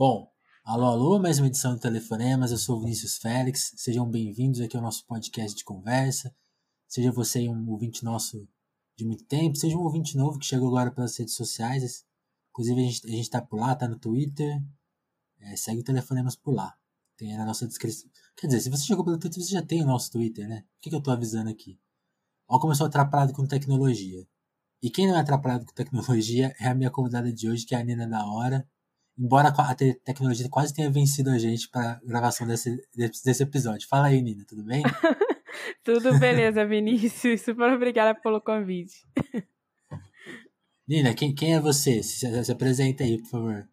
Bom, alô, alô, mais uma edição do Telefonemas. Eu sou o Vinícius Félix. Sejam bem-vindos aqui ao nosso podcast de conversa. Seja você um ouvinte nosso de muito tempo, seja um ouvinte novo que chegou agora pelas redes sociais. Inclusive, a gente, a gente tá por lá, tá no Twitter. É, segue o Telefonemas por lá. Tem na nossa descrição. Quer dizer, se você chegou pelo Twitter, você já tem o nosso Twitter, né? Por que, que eu tô avisando aqui? Ó, como eu sou atrapalhado com tecnologia. E quem não é atrapalhado com tecnologia é a minha convidada de hoje, que é a Nina da Hora. Embora a tecnologia quase tenha vencido a gente para gravação desse, desse episódio. Fala aí, Nina, tudo bem? tudo beleza, Vinícius. Super obrigada pelo convite. Nina, quem, quem é você? Se, se apresenta aí, por favor.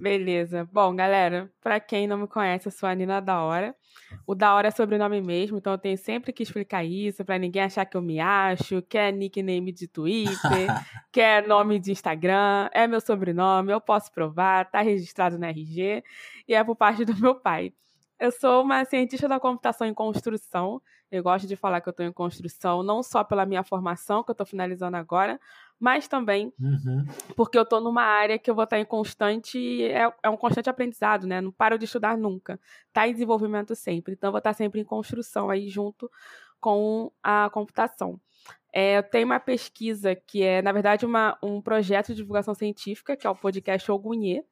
Beleza. Bom, galera, para quem não me conhece, eu sou a Nina da Hora. O da hora é sobrenome mesmo, então eu tenho sempre que explicar isso para ninguém achar que eu me acho, que é nickname de Twitter, que é nome de Instagram, é meu sobrenome, eu posso provar, tá registrado na RG e é por parte do meu pai. Eu sou uma cientista da computação em construção. Eu gosto de falar que eu estou em construção, não só pela minha formação, que eu estou finalizando agora, mas também uhum. porque eu estou numa área que eu vou estar em constante, é, é, um constante aprendizado, né? Não paro de estudar nunca. Está em desenvolvimento sempre. Então, eu vou estar sempre em construção aí junto com a computação. É, eu tenho uma pesquisa que é, na verdade, uma, um projeto de divulgação científica, que é o podcast Ogunhê,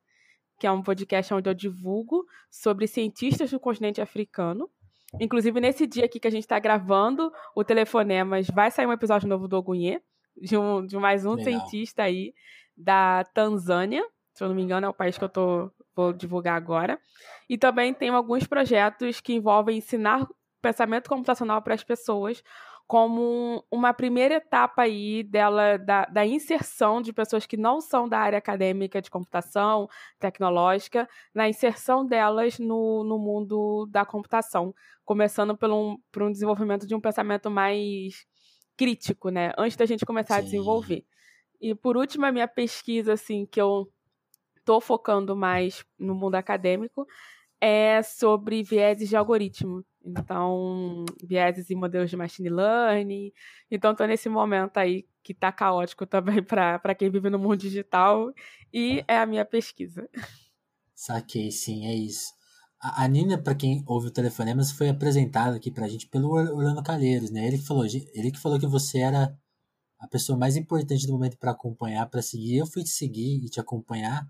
que é um podcast onde eu divulgo sobre cientistas do continente africano. Inclusive, nesse dia aqui que a gente está gravando o Telefonemas, vai sair um episódio novo do Ogunhê, de, um, de mais um Legal. cientista aí da Tanzânia, se eu não me engano, é o país que eu tô, vou divulgar agora. E também tem alguns projetos que envolvem ensinar pensamento computacional para as pessoas como uma primeira etapa aí dela da, da, inserção de pessoas que não são da área acadêmica de computação tecnológica, na inserção delas no, no mundo da computação, começando por um, por um desenvolvimento de um pensamento mais crítico, né? Antes da gente começar Sim. a desenvolver. E por último, a minha pesquisa, assim, que eu tô focando mais no mundo acadêmico, é sobre vieses de algoritmo. Então, vieses e modelos de machine learning. Então, estou nesse momento aí que está caótico também para quem vive no mundo digital. E é a minha pesquisa. Saquei, sim, é isso. A, Nina, para quem ouve o Telefonemas, foi apresentada aqui pra gente pelo Orlando Calheiros, né? Ele que falou, ele que falou que você era a pessoa mais importante do momento para acompanhar, para seguir. Eu fui te seguir e te acompanhar.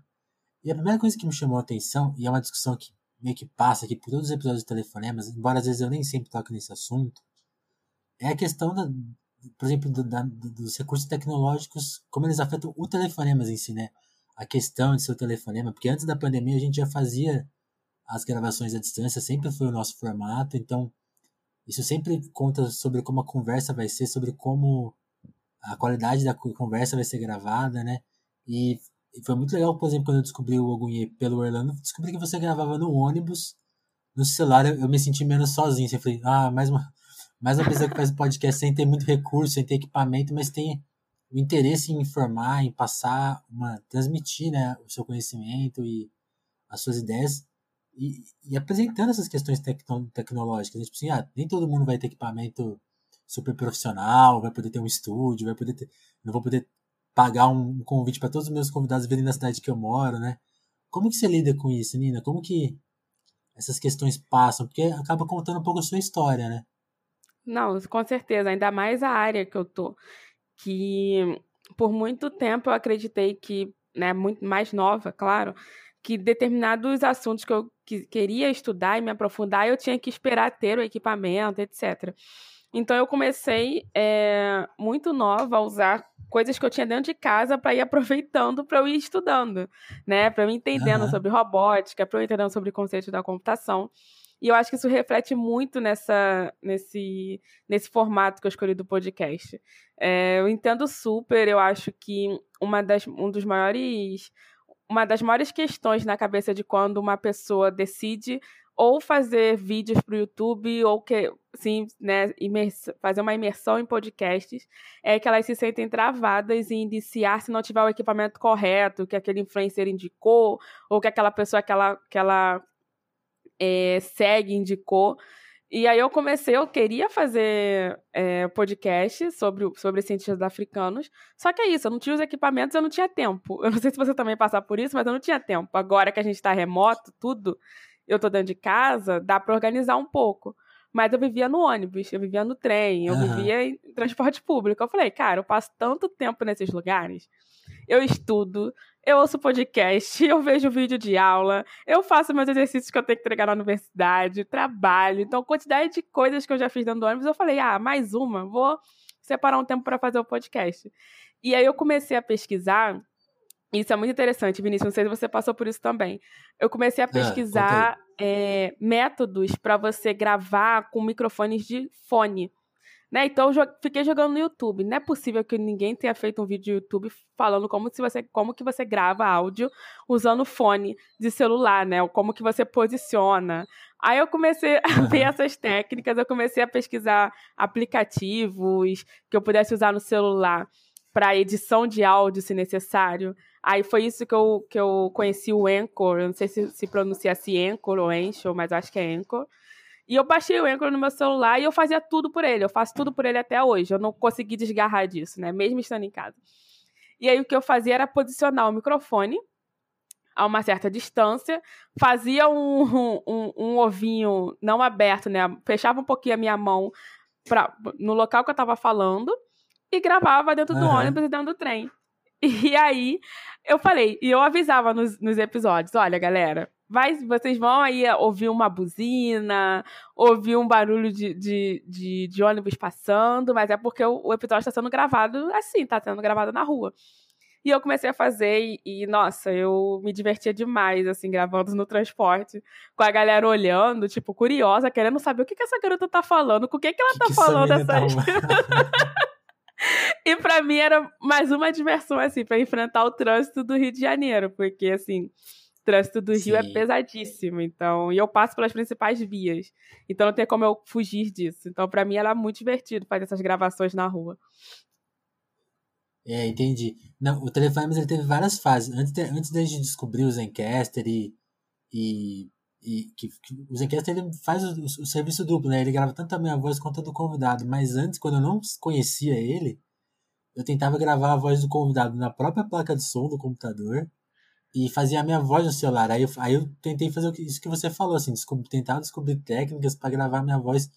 E a primeira coisa que me chamou a atenção, e é uma discussão que meio que passa aqui por todos os episódios do Telefonemas, embora às vezes eu nem sempre toque nesse assunto, é a questão, da, por exemplo, do, da, dos recursos tecnológicos, como eles afetam o Telefonemas em si, né? A questão de seu telefonema, porque antes da pandemia a gente já fazia as gravações à distância, sempre foi o nosso formato, então isso sempre conta sobre como a conversa vai ser, sobre como a qualidade da conversa vai ser gravada, né? E foi muito legal, por exemplo, quando eu descobri o Ogunhê pelo Orlando, descobri que você gravava no ônibus, no celular, eu, me senti menos sozinho. Assim, eu falei, ah, mais uma, mais uma pessoa que faz podcast sem ter muito recurso, sem ter equipamento, mas tem o interesse em informar, em passar, uma, transmitir né, o seu conhecimento e as suas ideias e, e apresentando essas questões tecno, tecnológicas. Né? Tipo assim, ah, nem todo mundo vai ter equipamento super profissional, vai poder ter um estúdio, vai poder ter, não vou poder pagar um convite para todos os meus convidados virem na cidade que eu moro, né? Como que você lida com isso, Nina? Como que essas questões passam? Porque acaba contando um pouco a sua história, né? Não, com certeza, ainda mais a área que eu tô, que por muito tempo eu acreditei que, né, muito mais nova, claro, que determinados assuntos que eu que queria estudar e me aprofundar, eu tinha que esperar ter o equipamento, etc. Então eu comecei é, muito nova a usar coisas que eu tinha dentro de casa para ir aproveitando para eu ir estudando, né? Para eu ir entendendo uhum. sobre robótica, para eu ir entendendo sobre o conceito da computação. E eu acho que isso reflete muito nessa, nesse, nesse formato que eu escolhi do podcast. É, eu entendo super, eu acho que uma das, um dos maiores uma das maiores questões na cabeça de quando uma pessoa decide ou fazer vídeos para o YouTube ou que sim, né, fazer uma imersão em podcasts, é que elas se sentem travadas em iniciar se não tiver o equipamento correto, que aquele influencer indicou, ou que aquela pessoa que ela, que ela é, segue indicou. E aí eu comecei, eu queria fazer é, podcast sobre, sobre cientistas africanos, só que é isso, eu não tinha os equipamentos, eu não tinha tempo. Eu não sei se você também passar por isso, mas eu não tinha tempo. Agora que a gente está remoto, tudo, eu tô dentro de casa, dá para organizar um pouco. Mas eu vivia no ônibus, eu vivia no trem, eu uhum. vivia em transporte público. Eu falei, cara, eu passo tanto tempo nesses lugares, eu estudo, eu ouço podcast, eu vejo vídeo de aula, eu faço meus exercícios que eu tenho que entregar na universidade, trabalho. Então, quantidade de coisas que eu já fiz dentro do ônibus, eu falei, ah, mais uma, vou separar um tempo para fazer o podcast. E aí eu comecei a pesquisar isso é muito interessante, Vinícius. Não sei se você passou por isso também. Eu comecei a ah, pesquisar é, métodos para você gravar com microfones de fone. Né? Então eu fiquei jogando no YouTube. Não é possível que ninguém tenha feito um vídeo no YouTube falando como, se você, como que você grava áudio usando fone de celular, né? Ou como que você posiciona. Aí eu comecei a ver essas técnicas, eu comecei a pesquisar aplicativos que eu pudesse usar no celular para edição de áudio, se necessário. Aí foi isso que eu, que eu conheci o Anchor. Eu não sei se se pronuncia assim Anchor ou Anchor, mas acho que é Anchor. E eu baixei o Anchor no meu celular e eu fazia tudo por ele. Eu faço tudo por ele até hoje. Eu não consegui desgarrar disso, né? Mesmo estando em casa. E aí o que eu fazia era posicionar o microfone a uma certa distância, fazia um, um, um ovinho não aberto, né? Fechava um pouquinho a minha mão pra, no local que eu estava falando e gravava dentro do ônibus e dentro do trem. E aí eu falei, e eu avisava nos, nos episódios: olha, galera, vai, vocês vão aí ouvir uma buzina, ouvir um barulho de, de, de, de ônibus passando, mas é porque o, o episódio está sendo gravado assim, está sendo gravado na rua. E eu comecei a fazer e, e, nossa, eu me divertia demais, assim, gravando no transporte, com a galera olhando, tipo, curiosa, querendo saber o que, que essa garota tá falando, com o que, que ela que tá que falando essas... E para mim era mais uma diversão, assim, para enfrentar o trânsito do Rio de Janeiro, porque, assim, o trânsito do Sim. Rio é pesadíssimo, então, e eu passo pelas principais vias, então não tem como eu fugir disso. Então, para mim era muito divertido fazer essas gravações na rua. É, entendi. Não, o Telefonemas ele teve várias fases. Antes de, antes de a gente descobrir o Zencaster e, e e que, que o Zencaster ele faz o, o, serviço duplo, né? Ele grava tanto a minha voz quanto a do convidado. Mas antes, quando eu não conhecia ele, eu tentava gravar a voz do convidado na própria placa de som do computador e fazia a minha voz no celular. Aí eu, aí eu tentei fazer isso que você falou, assim, descobrir, tentar descobrir técnicas para gravar a minha voz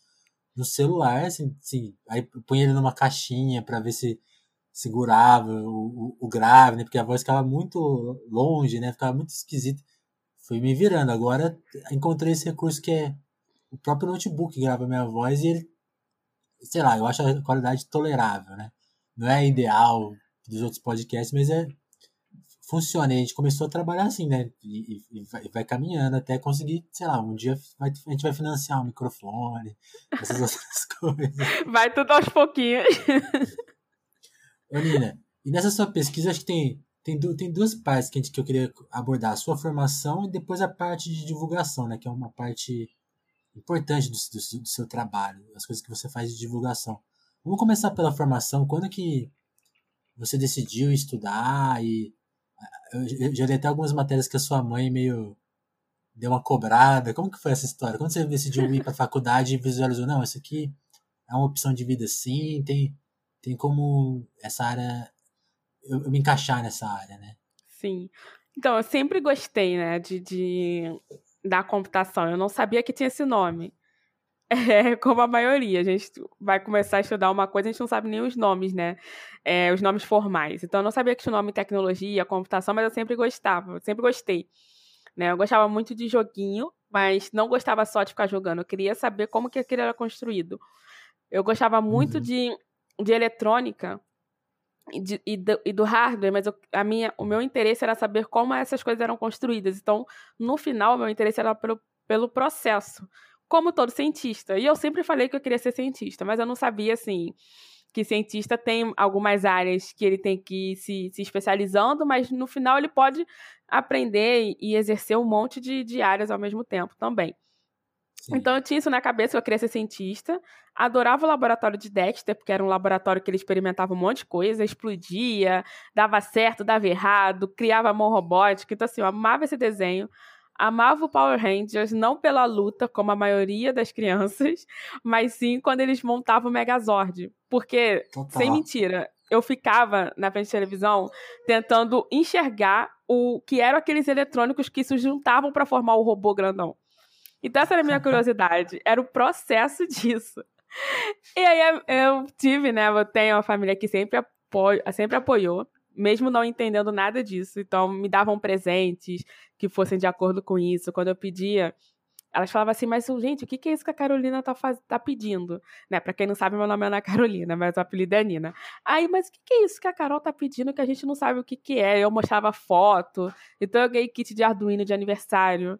no celular, assim, assim aí punha ele numa caixinha para ver se segurava o, o, o grave, né? Porque a voz ficava muito longe, né? Ficava muito esquisita fui me virando. Agora encontrei esse recurso que é o próprio notebook que grava minha voz e ele, sei lá, eu acho a qualidade tolerável, né? Não é ideal dos outros podcasts, mas é funciona. E a gente começou a trabalhar assim, né? E, e, vai, e vai, caminhando até conseguir, sei lá, um dia vai, a gente vai financiar um microfone, essas outras coisas. Vai tudo aos pouquinhos. Ô, Nina, e nessa sua pesquisa, acho que tem tem, du tem duas partes que, gente, que eu queria abordar: a sua formação e depois a parte de divulgação, né? Que é uma parte importante do, do, do seu trabalho, as coisas que você faz de divulgação. Vamos começar pela formação. Quando que você decidiu estudar e eu já li até algumas matérias que a sua mãe meio deu uma cobrada. Como que foi essa história? Quando você decidiu ir para a faculdade e visualizou, não, isso aqui é uma opção de vida sim, tem, tem como essa área eu, eu me encaixar nessa área, né? Sim. Então, eu sempre gostei, né, de, de da computação. Eu não sabia que tinha esse nome. É como a maioria, a gente vai começar a estudar uma coisa, a gente não sabe nem os nomes, né? É, os nomes formais. Então, eu não sabia que tinha o nome tecnologia, computação, mas eu sempre gostava, eu sempre gostei. Né? Eu gostava muito de joguinho, mas não gostava só de ficar jogando. Eu queria saber como que aquilo era construído. Eu gostava muito uhum. de, de eletrônica, de, e, do, e, do, hardware, mas eu, a minha, o meu interesse era saber como essas coisas eram construídas. Então, no final, o meu interesse era pelo, pelo processo, como todo cientista. E eu sempre falei que eu queria ser cientista, mas eu não sabia, assim, que cientista tem algumas áreas que ele tem que ir se, se especializando, mas no final ele pode aprender e exercer um monte de, de áreas ao mesmo tempo também. Sim. Então eu tinha isso na cabeça, eu queria ser cientista. Adorava o laboratório de Dexter, porque era um laboratório que ele experimentava um monte de coisa, explodia, dava certo, dava errado, criava mão robótica. Então, assim, eu amava esse desenho. amava o Power Rangers não pela luta, como a maioria das crianças, mas sim quando eles montavam o Megazord. Porque, Total. sem mentira, eu ficava na frente da televisão tentando enxergar o que eram aqueles eletrônicos que se juntavam para formar o robô grandão. Então, essa era a minha curiosidade. Era o processo disso. E aí eu tive, né? Eu tenho uma família que sempre, apoio, sempre apoiou mesmo não entendendo nada disso. Então, me davam presentes que fossem de acordo com isso. Quando eu pedia, elas falavam assim, mas gente, o que é isso que a Carolina tá, faz... tá pedindo? Né? Pra quem não sabe, meu nome é Ana Carolina, mas o apelido é Nina. Aí, mas o que é isso que a Carol tá pedindo que a gente não sabe o que que é? Eu mostrava foto, então eu ganhei kit de Arduino de aniversário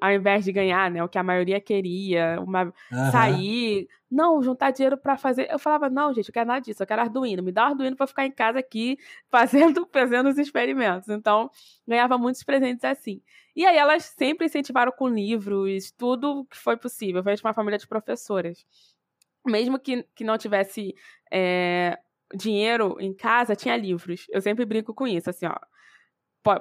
ao invés de ganhar, né, o que a maioria queria, uma, uhum. sair, não, juntar dinheiro para fazer. Eu falava, não, gente, eu quero nada disso, eu quero Arduino, me dá um Arduino para ficar em casa aqui fazendo, fazendo os experimentos. Então, ganhava muitos presentes assim. E aí elas sempre incentivaram com livros, tudo que foi possível. Eu de uma família de professoras. Mesmo que, que não tivesse é, dinheiro em casa, tinha livros. Eu sempre brinco com isso, assim, ó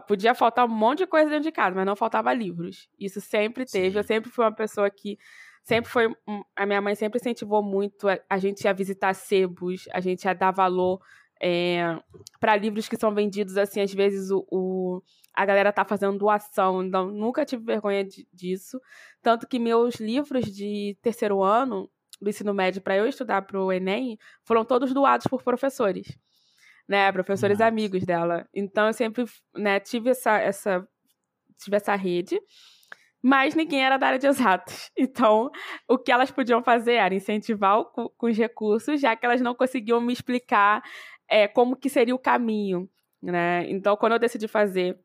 podia faltar um monte de coisa dentro de casa, mas não faltava livros. Isso sempre teve. Sim. Eu sempre fui uma pessoa que sempre foi a minha mãe sempre incentivou muito a, a gente a visitar sebos, a gente a dar valor é, para livros que são vendidos assim, às vezes o, o, a galera tá fazendo doação, então nunca tive vergonha de, disso, tanto que meus livros de terceiro ano do ensino médio para eu estudar para o Enem foram todos doados por professores né, professores Nossa. amigos dela. Então eu sempre, né, tive essa essa tive essa rede, mas ninguém era da área de exatos. Então, o que elas podiam fazer era incentivar o, com os recursos, já que elas não conseguiam me explicar é, como que seria o caminho, né? Então, quando eu decidi fazer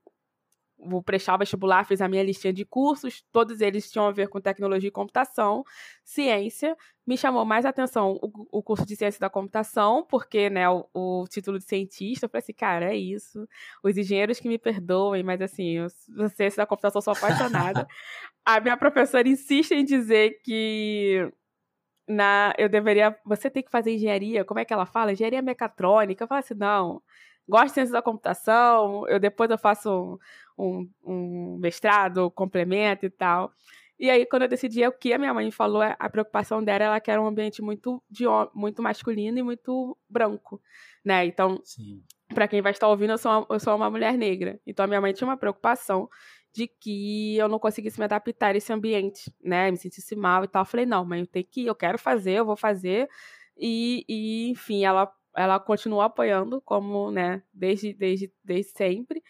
vou prestar o vestibular, fiz a minha listinha de cursos, todos eles tinham a ver com tecnologia e computação, ciência, me chamou mais atenção o, o curso de ciência da computação, porque, né, o, o, título de cientista, eu falei assim, cara, é isso, os engenheiros que me perdoem, mas assim, eu, ciência da computação sou apaixonada. a minha professora insiste em dizer que na, eu deveria, você tem que fazer engenharia, como é que ela fala? Engenharia mecatrônica, eu falo assim, não, gosto de ciência da computação, eu depois eu faço um, um mestrado, complemento e tal. E aí, quando eu decidi o que a minha mãe falou, a preocupação dela, ela quer um ambiente muito, de, muito masculino e muito branco, né? Então, para quem vai estar ouvindo, eu sou, uma, eu sou uma mulher negra. Então, a minha mãe tinha uma preocupação de que eu não conseguisse me adaptar a esse ambiente, né? Me sentisse mal e tal. Eu falei, não, mãe, eu tenho que ir, eu quero fazer, eu vou fazer. E, e enfim, ela ela continuou apoiando, como, né, desde, desde, desde sempre.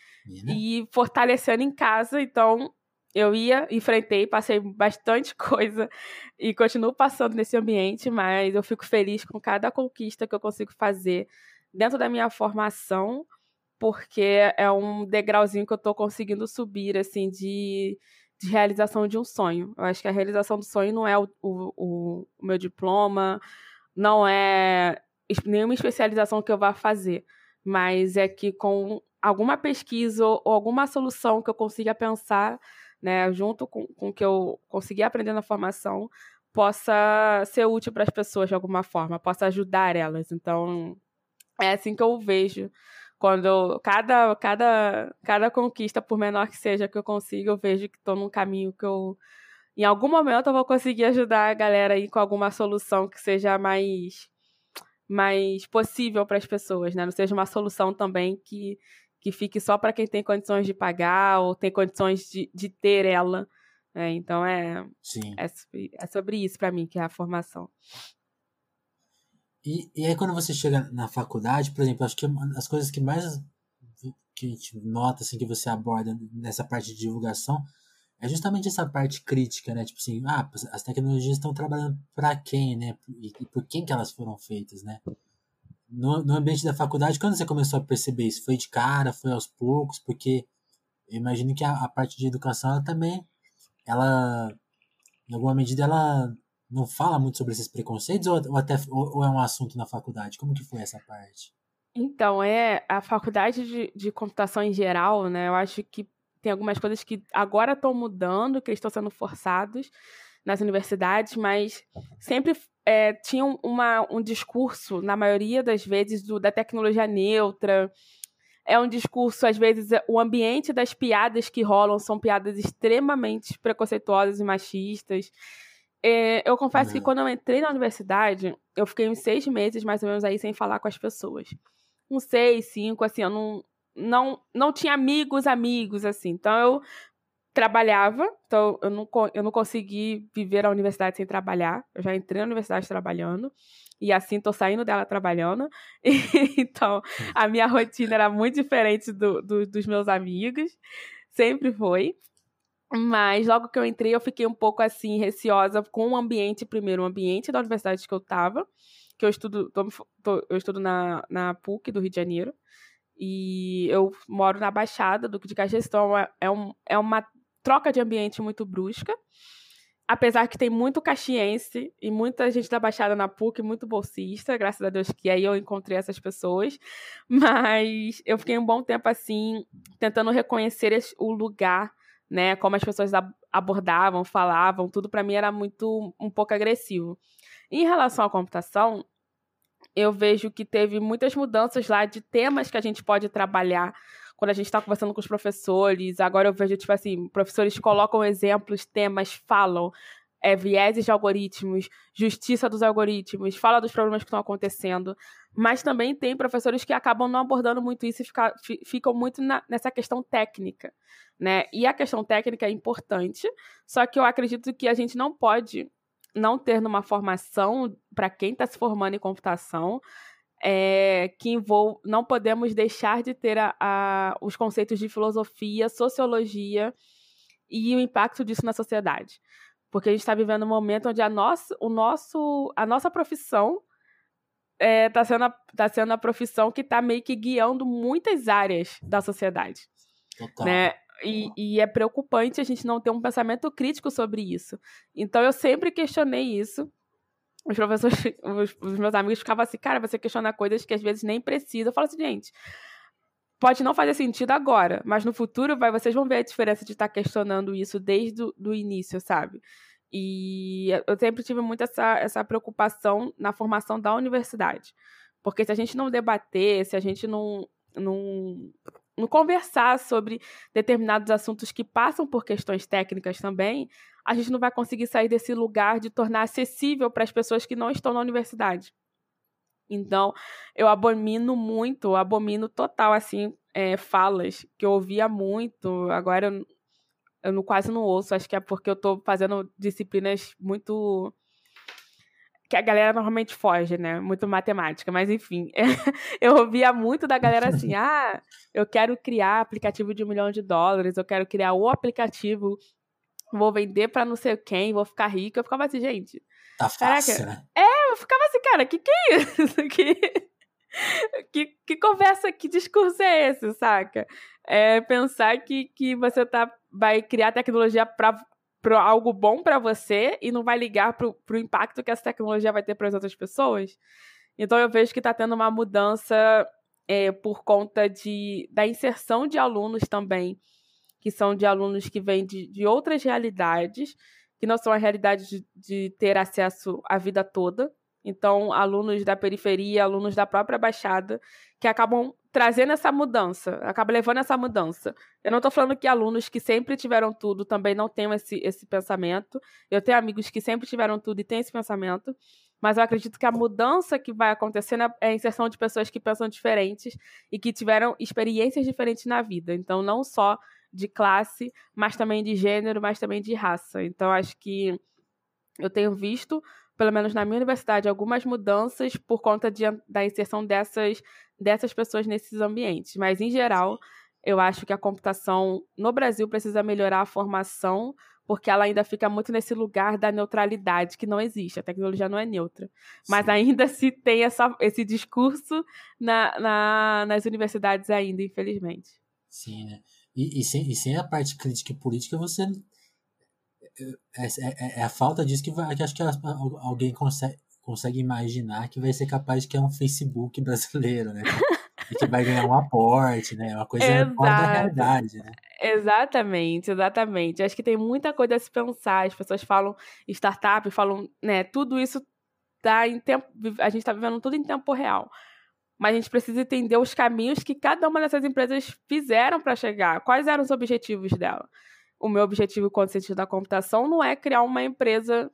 E fortalecendo em casa, então eu ia, enfrentei, passei bastante coisa e continuo passando nesse ambiente, mas eu fico feliz com cada conquista que eu consigo fazer dentro da minha formação, porque é um degrauzinho que eu estou conseguindo subir, assim, de, de realização de um sonho. Eu acho que a realização do sonho não é o, o, o meu diploma, não é nenhuma especialização que eu vá fazer, mas é que com alguma pesquisa ou alguma solução que eu consiga pensar, né, junto com, com o que eu consegui aprender na formação, possa ser útil para as pessoas de alguma forma, possa ajudar elas. Então, é assim que eu vejo. Quando eu, cada, cada, cada conquista, por menor que seja que eu consiga, eu vejo que estou num caminho que eu, em algum momento, eu vou conseguir ajudar a galera aí com alguma solução que seja mais mais possível para as pessoas, né? Não seja uma solução também que, que fique só para quem tem condições de pagar ou tem condições de, de ter ela. Né? Então é, é, é sobre isso para mim que é a formação. E, e aí quando você chega na faculdade, por exemplo, acho que as coisas que mais que a gente nota assim que você aborda nessa parte de divulgação é justamente essa parte crítica, né? Tipo assim, ah, as tecnologias estão trabalhando para quem, né? E, por quem que elas foram feitas, né? No, no ambiente da faculdade, quando você começou a perceber isso? Foi de cara, foi aos poucos? Porque eu imagino que a, a parte de educação, ela também, ela, em alguma medida, ela não fala muito sobre esses preconceitos ou, ou até ou, ou, é um assunto na faculdade? Como que foi essa parte? Então, é a faculdade de, de computação em geral, né? Eu acho que tem algumas coisas que agora estão mudando, que estão sendo forçados nas universidades, mas sempre é, tinham uma, um discurso, na maioria das vezes, do, da tecnologia neutra, é um discurso, às vezes, é, o ambiente das piadas que rolam são piadas extremamente preconceituosas e machistas. É, eu confesso uhum. que quando eu entrei na universidade, eu fiquei uns seis meses, mais ou menos, aí, sem falar com as pessoas. Uns seis, cinco, assim, eu não, não, não tinha amigos, amigos, assim. Então, eu trabalhava, então eu não, eu não consegui viver a universidade sem trabalhar. Eu já entrei na universidade trabalhando e assim tô saindo dela trabalhando. então, a minha rotina era muito diferente do, do, dos meus amigos, sempre foi. Mas logo que eu entrei, eu fiquei um pouco assim, receosa com o ambiente, primeiro, o ambiente da universidade que eu tava, que eu estudo, tô, tô, eu estudo na, na PUC do Rio de Janeiro. E eu moro na Baixada do de Caxias, então é, é, um, é uma troca de ambiente muito brusca apesar que tem muito caxiense e muita gente da Baixada na PUC, muito bolsista, graças a Deus que aí eu encontrei essas pessoas, mas eu fiquei um bom tempo assim, tentando reconhecer o lugar, né, como as pessoas abordavam, falavam, tudo para mim era muito, um pouco agressivo. Em relação à computação, eu vejo que teve muitas mudanças lá de temas que a gente pode trabalhar quando a gente está conversando com os professores, agora eu vejo, tipo assim, professores colocam exemplos, temas, falam, é, vieses de algoritmos, justiça dos algoritmos, fala dos problemas que estão acontecendo. Mas também tem professores que acabam não abordando muito isso e fica, ficam muito na, nessa questão técnica. Né? E a questão técnica é importante, só que eu acredito que a gente não pode não ter numa formação, para quem está se formando em computação, é, que envolve, não podemos deixar de ter a, a, os conceitos de filosofia, sociologia e o impacto disso na sociedade. Porque a gente está vivendo um momento onde a nossa, o nosso, a nossa profissão está é, tá sendo, a, tá sendo a profissão que está meio que guiando muitas áreas da sociedade. Total. Né? E, e, é preocupante a gente não ter um pensamento crítico sobre isso. Então eu sempre questionei isso os professores, os, os, meus amigos ficavam assim, cara, você questiona coisas que às vezes nem precisa. Eu falo assim, gente, pode não fazer sentido agora, mas no futuro vai, vocês vão ver a diferença de estar questionando isso desde o início, sabe? E eu sempre tive muito essa, essa preocupação na formação da universidade. Porque se a gente não debater, se a gente não, não, não conversar sobre determinados assuntos que passam por questões técnicas também, a gente não vai conseguir sair desse lugar de tornar acessível para as pessoas que não estão na universidade. Então, eu abomino muito, abomino total, assim, é, falas que eu ouvia muito, agora eu, eu quase não ouço, acho que é porque eu estou fazendo disciplinas muito que a galera normalmente foge, né? Muito matemática, mas enfim. eu ouvia muito da galera assim: ah, eu quero criar aplicativo de um milhão de dólares, eu quero criar o aplicativo, vou vender para não sei quem, vou ficar rico. Eu ficava assim, gente. Tá fácil, né? É, eu ficava assim, cara, que que é isso? que, que, que conversa, que discurso é esse, saca? É pensar que, que você tá, vai criar tecnologia para para algo bom para você e não vai ligar para o impacto que essa tecnologia vai ter para as outras pessoas. Então eu vejo que está tendo uma mudança é, por conta de, da inserção de alunos também, que são de alunos que vêm de, de outras realidades, que não são a realidade de, de ter acesso à vida toda. Então, alunos da periferia, alunos da própria Baixada, que acabam trazendo essa mudança, acaba levando essa mudança. Eu não estou falando que alunos que sempre tiveram tudo também não tenham esse, esse pensamento. Eu tenho amigos que sempre tiveram tudo e têm esse pensamento. Mas eu acredito que a mudança que vai acontecendo é a inserção de pessoas que pensam diferentes e que tiveram experiências diferentes na vida. Então, não só de classe, mas também de gênero, mas também de raça. Então, acho que eu tenho visto pelo menos na minha universidade, algumas mudanças por conta de, da inserção dessas, dessas pessoas nesses ambientes. Mas, em geral, eu acho que a computação no Brasil precisa melhorar a formação, porque ela ainda fica muito nesse lugar da neutralidade, que não existe. A tecnologia não é neutra. Mas ainda se tem essa, esse discurso na, na, nas universidades ainda, infelizmente. Sim, né? E, e, sem, e sem a parte crítica e política, você é, é, é, a falta disso que, vai, que acho que alguém consegue, consegue imaginar que vai ser capaz de criar um Facebook brasileiro, né? e que vai ganhar um aporte, né? Uma coisa fora da realidade, né? Exatamente, exatamente. Acho que tem muita coisa a se pensar. As pessoas falam startup, falam, né? Tudo isso tá em tempo. A gente está vivendo tudo em tempo real. mas a gente precisa entender os caminhos que cada uma dessas empresas fizeram para chegar. Quais eram os objetivos dela? O meu objetivo com o sentido da computação não é criar uma empresa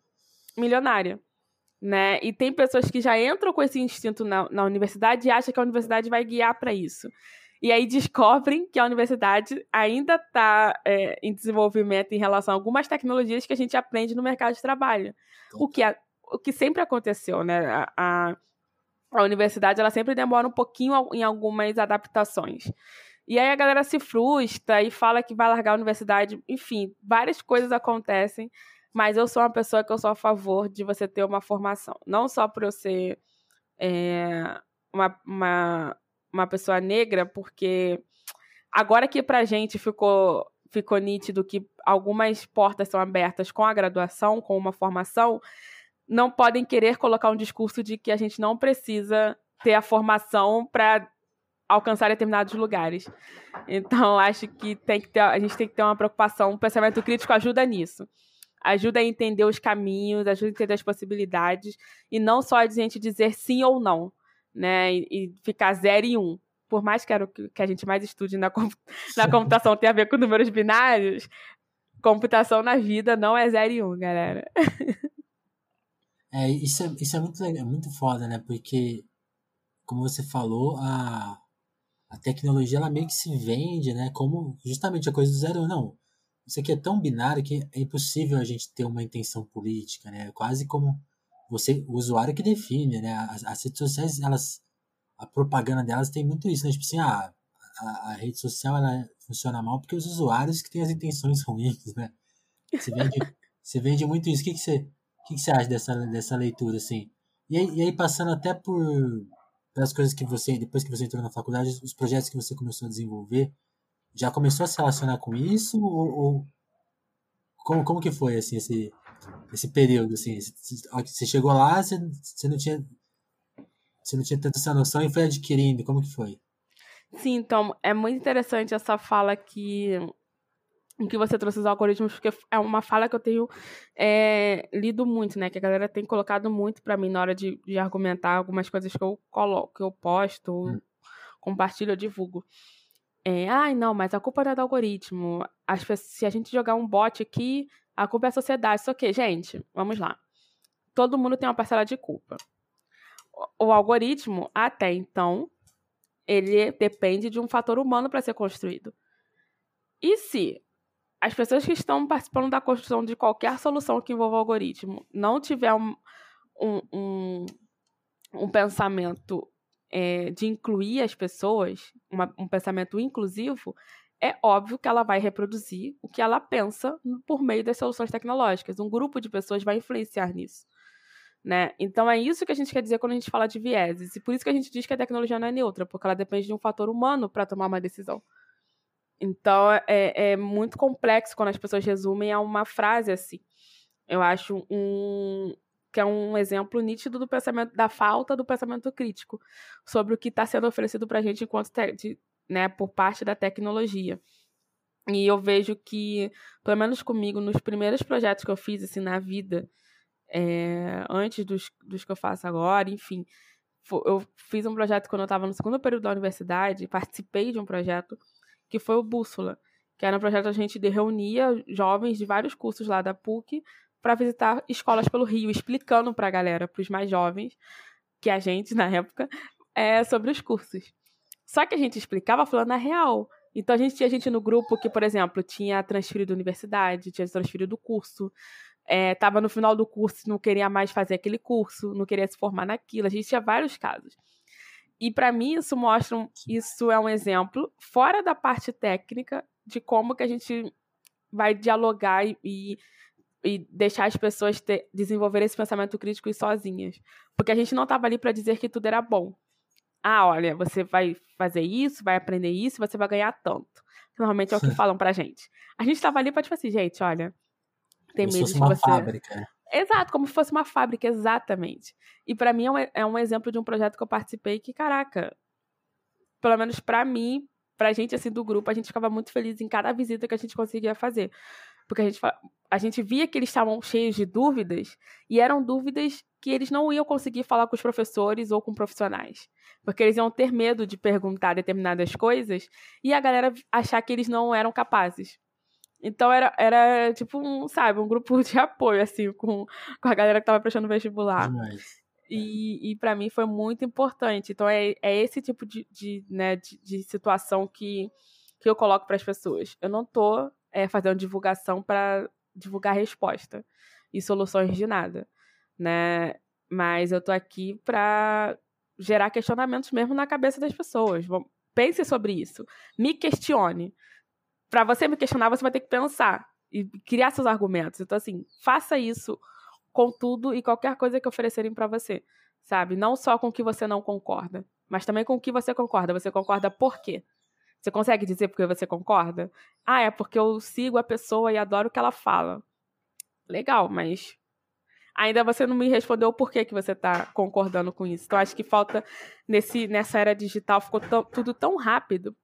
milionária. Né? E tem pessoas que já entram com esse instinto na, na universidade e acham que a universidade vai guiar para isso. E aí descobrem que a universidade ainda está é, em desenvolvimento em relação a algumas tecnologias que a gente aprende no mercado de trabalho. O que, é, o que sempre aconteceu, né? A, a, a universidade ela sempre demora um pouquinho em algumas adaptações. E aí a galera se frustra e fala que vai largar a universidade. Enfim, várias coisas acontecem. Mas eu sou uma pessoa que eu sou a favor de você ter uma formação. Não só por eu ser é, uma, uma, uma pessoa negra, porque agora que pra gente ficou, ficou nítido que algumas portas são abertas com a graduação, com uma formação, não podem querer colocar um discurso de que a gente não precisa ter a formação para alcançar determinados lugares. Então, acho que, tem que ter, a gente tem que ter uma preocupação. O pensamento crítico ajuda nisso. Ajuda a entender os caminhos, ajuda a entender as possibilidades, e não só a gente dizer sim ou não, né? E, e ficar zero e um. Por mais que, era o que a gente mais estude na, na computação tenha a ver com números binários, computação na vida não é zero e um, galera. É, isso é, isso é muito legal, muito foda, né? Porque, como você falou, a, a tecnologia ela meio que se vende, né? Como justamente a coisa do zero. Não, isso aqui é tão binário que é impossível a gente ter uma intenção política, né? É quase como você, o usuário que define, né? As, as redes sociais, elas, a propaganda delas tem muito isso, né? Tipo assim, ah, a, a rede social ela funciona mal porque os usuários que têm as intenções ruins, né? Você vende, você vende muito isso. O que, que você que, que você acha dessa, dessa leitura, assim? E aí, e aí, passando até por pelas coisas que você, depois que você entrou na faculdade, os projetos que você começou a desenvolver, já começou a se relacionar com isso? Ou, ou como, como que foi, assim, esse, esse período, assim? Você chegou lá, você, você não tinha você não tinha tanta essa noção e foi adquirindo, como que foi? Sim, então, é muito interessante essa fala que em que você trouxe os algoritmos, porque é uma fala que eu tenho é, lido muito, né? Que a galera tem colocado muito para mim na hora de, de, argumentar algumas coisas que eu coloco, que eu posto, hum. compartilho, eu divulgo. É, ai, não, mas a culpa não é do algoritmo. As, se a gente jogar um bot aqui, a culpa é a sociedade. Isso aqui, gente, vamos lá. Todo mundo tem uma parcela de culpa. O, o algoritmo, até então, ele depende de um fator humano para ser construído. E se as pessoas que estão participando da construção de qualquer solução que envolva algoritmo não tiver um, um, um, um pensamento é, de incluir as pessoas, uma, um pensamento inclusivo, é óbvio que ela vai reproduzir o que ela pensa por meio das soluções tecnológicas. Um grupo de pessoas vai influenciar nisso. Né? Então é isso que a gente quer dizer quando a gente fala de vieses. E por isso que a gente diz que a tecnologia não é neutra, porque ela depende de um fator humano para tomar uma decisão. Então é, é muito complexo quando as pessoas resumem a uma frase assim. Eu acho um que é um exemplo nítido do pensamento da falta do pensamento crítico sobre o que está sendo oferecido para a gente enquanto de, né, por parte da tecnologia. E eu vejo que, pelo menos comigo, nos primeiros projetos que eu fiz assim na vida, é, antes dos, dos que eu faço agora, enfim, eu fiz um projeto quando eu estava no segundo período da universidade, participei de um projeto que foi o Bússola, que era um projeto a gente reunia jovens de vários cursos lá da PUC para visitar escolas pelo Rio, explicando para a galera, para os mais jovens, que a gente, na época, é, sobre os cursos. Só que a gente explicava falando a real. Então a gente tinha gente no grupo que, por exemplo, tinha transferido universidade, tinha transferido curso, estava é, no final do curso não queria mais fazer aquele curso, não queria se formar naquilo. A gente tinha vários casos. E para mim isso mostra, um, isso é um exemplo fora da parte técnica de como que a gente vai dialogar e, e deixar as pessoas ter, desenvolver esse pensamento crítico sozinhas. Porque a gente não estava ali para dizer que tudo era bom. Ah, olha, você vai fazer isso, vai aprender isso, você vai ganhar tanto. Normalmente é o que falam pra gente. A gente estava ali para tipo assim, gente, olha, tem medo de você. Fábrica. Exato, como se fosse uma fábrica, exatamente. E para mim é um, é um, exemplo de um projeto que eu participei que, caraca, pelo menos para mim, pra gente assim do grupo, a gente ficava muito feliz em cada visita que a gente conseguia fazer. Porque a gente a gente via que eles estavam cheios de dúvidas e eram dúvidas que eles não iam conseguir falar com os professores ou com profissionais. Porque eles iam ter medo de perguntar determinadas coisas e a galera achar que eles não eram capazes. Então era, era tipo um, sabe, um grupo de apoio, assim, com, com a galera que estava prestando vestibular. Demais. E, e para mim foi muito importante. Então é, é esse tipo de, de, né, de, de situação que, que eu coloco para as pessoas. Eu não tô é, fazendo divulgação para divulgar resposta e soluções de nada, né? Mas eu tô aqui para gerar questionamentos mesmo na cabeça das pessoas. Pense sobre isso. Me questione. Para você me questionar, você vai ter que pensar e criar seus argumentos. Então, assim, faça isso com tudo e qualquer coisa que oferecerem para você, sabe? Não só com o que você não concorda, mas também com o que você concorda. Você concorda por quê? Você consegue dizer por que você concorda? Ah, é porque eu sigo a pessoa e adoro o que ela fala. Legal, mas ainda você não me respondeu o porquê que você está concordando com isso. Então, acho que falta, nesse, nessa era digital, ficou tudo tão rápido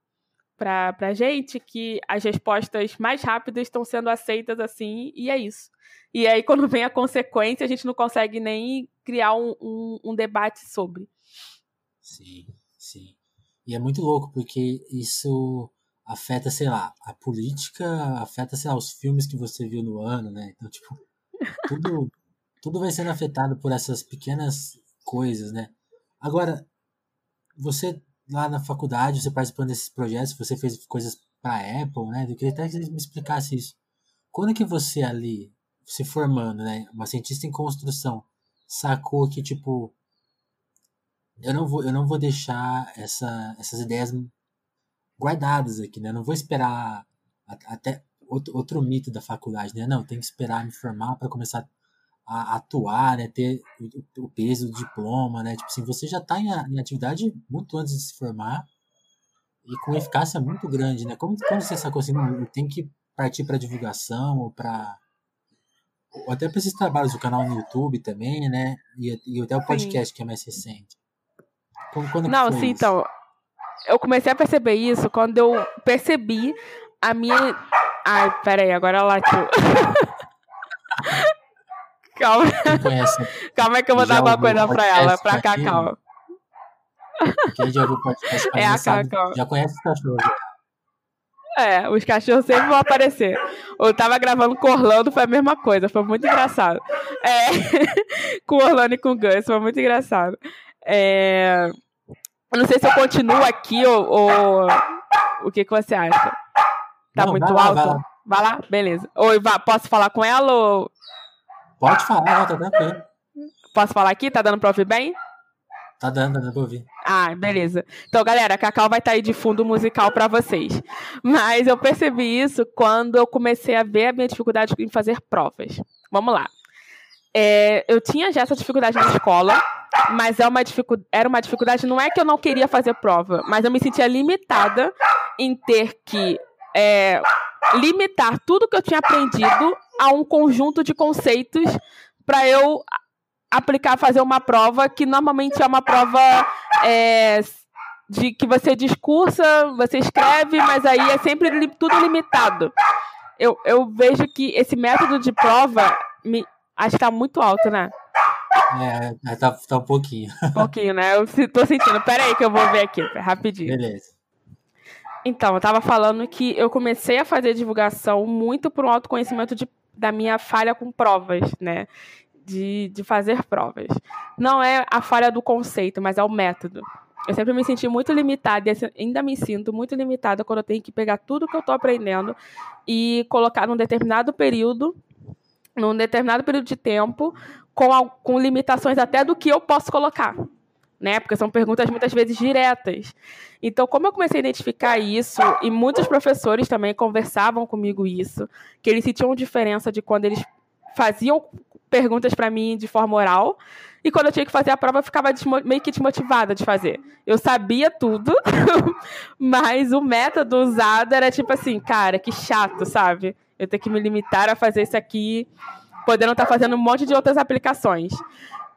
para a gente que as respostas mais rápidas estão sendo aceitas assim, e é isso. E aí, quando vem a consequência, a gente não consegue nem criar um, um, um debate sobre. Sim, sim. E é muito louco, porque isso afeta, sei lá, a política, afeta, sei lá, os filmes que você viu no ano, né? Então, tipo, tudo, tudo vai sendo afetado por essas pequenas coisas, né? Agora, você lá na faculdade, você participando desses projetos, você fez coisas para Apple, né? Eu queria até que você me explicasse isso. Quando que você ali, se formando, né, uma cientista em construção, sacou que tipo eu não vou eu não vou deixar essa, essas ideias guardadas aqui, né? Eu não vou esperar até outro, outro mito da faculdade, né? Não, tem que esperar me formar para começar a atuar, né, ter o, peso do diploma, né, tipo assim, você já está em, em, atividade muito antes de se formar e com eficácia muito grande, né, como, como você sacou assim, tem que partir para divulgação ou para ou até para esses trabalhos do canal no YouTube também, né, e, e até o podcast sim. que é mais recente. Como, quando Não, sim, isso? então, eu comecei a perceber isso quando eu percebi a minha... Ai, peraí, agora ela latiu. Calma. Calma que eu vou dar alguma coisa pra ela, pra Cacau. Quem já ouviu podcast É a Cacau. Já conhece os cachorros. É, os cachorros sempre vão aparecer. Eu tava gravando com Orlando, foi a mesma coisa, foi muito engraçado. É, com Orlando e com o Gus, foi muito engraçado. É, não sei se eu continuo aqui ou, ou o que, que você acha? Tá não, muito alto? Vai lá. vai lá. beleza. Oi, posso falar com ela ou Pode falar, tá tranquilo. Posso falar aqui? Tá dando pra ouvir bem? Tá dando, tá dando pra ouvir. Ah, beleza. Então, galera, a Cacau vai estar tá aí de fundo musical para vocês. Mas eu percebi isso quando eu comecei a ver a minha dificuldade em fazer provas. Vamos lá. É, eu tinha já essa dificuldade na escola, mas é uma era uma dificuldade, não é que eu não queria fazer prova, mas eu me sentia limitada em ter que é, limitar tudo que eu tinha aprendido a um conjunto de conceitos para eu aplicar, fazer uma prova que normalmente é uma prova é, de que você discursa, você escreve, mas aí é sempre li, tudo limitado. Eu, eu vejo que esse método de prova me, acho que está muito alto, né? É, é, tá, tá um pouquinho. Um pouquinho, né? Eu tô sentindo. Pera aí que eu vou ver aqui, rapidinho. Beleza. Então, eu estava falando que eu comecei a fazer divulgação muito por um autoconhecimento de, da minha falha com provas, né? De, de fazer provas. Não é a falha do conceito, mas é o método. Eu sempre me senti muito limitada, e ainda me sinto muito limitada quando eu tenho que pegar tudo que eu estou aprendendo e colocar num determinado período, num determinado período de tempo, com, com limitações até do que eu posso colocar né? Porque são perguntas muitas vezes diretas. Então, como eu comecei a identificar isso, e muitos professores também conversavam comigo isso, que eles sentiam diferença de quando eles faziam perguntas para mim de forma oral, e quando eu tinha que fazer a prova, eu ficava meio que desmotivada de fazer. Eu sabia tudo, mas o método usado era tipo assim, cara, que chato, sabe? Eu tenho que me limitar a fazer isso aqui, podendo estar tá fazendo um monte de outras aplicações.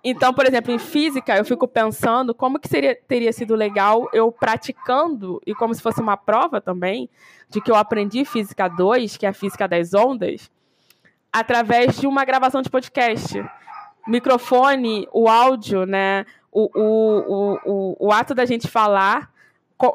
Então, por exemplo, em física, eu fico pensando como que seria, teria sido legal eu praticando, e como se fosse uma prova também, de que eu aprendi física 2, que é a física das ondas, através de uma gravação de podcast. Microfone, o áudio, né? O, o, o, o, o ato da gente falar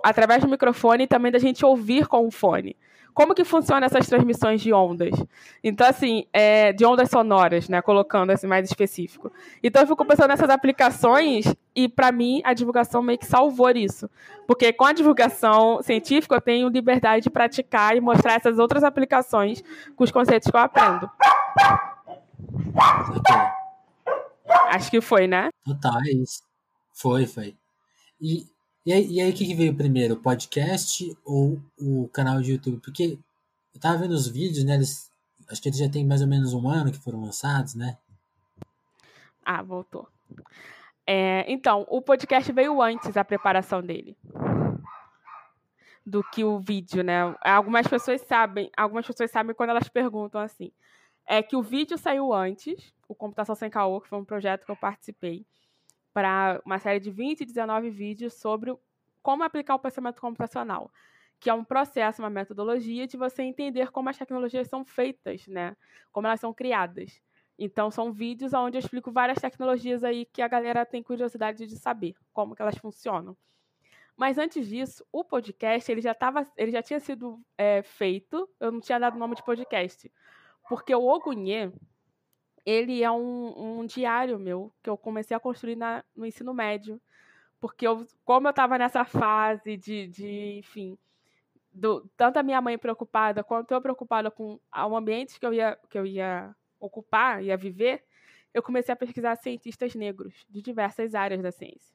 através do microfone e também da gente ouvir com o fone. Como que funciona essas transmissões de ondas? Então, assim, é, de ondas sonoras, né? Colocando assim mais específico. Então, eu fico pensando nessas aplicações e, para mim, a divulgação meio que salvou isso. Porque com a divulgação científica, eu tenho liberdade de praticar e mostrar essas outras aplicações com os conceitos que eu aprendo. Acho que foi, né? Total, é isso. Foi, foi. E e aí, e aí o que, veio primeiro, o podcast ou o canal de YouTube? Porque eu tava vendo os vídeos, né? Eles, acho que eles já tem mais ou menos um ano que foram lançados, né? Ah, voltou. É, então, o podcast veio antes a preparação dele do que o vídeo, né? Algumas pessoas sabem, algumas pessoas sabem quando elas perguntam assim. É que o vídeo saiu antes, o Computação Sem Caô, que foi um projeto que eu participei para uma série de 20 e 19 vídeos sobre como aplicar o pensamento computacional, que é um processo, uma metodologia de você entender como as tecnologias são feitas, né? Como elas são criadas. Então, são vídeos onde eu explico várias tecnologias aí que a galera tem curiosidade de saber como que elas funcionam. Mas antes disso, o podcast ele já, tava, ele já tinha sido é, feito, eu não tinha dado o nome de podcast, porque o Ogunhê, ele é um, um diário meu que eu comecei a construir na, no ensino médio. Porque eu, como eu estava nessa fase de, de enfim, do, tanto a minha mãe preocupada quanto eu preocupada com o ambiente que eu ia, que eu ia ocupar, ia viver, eu comecei a pesquisar cientistas negros de diversas áreas da ciência.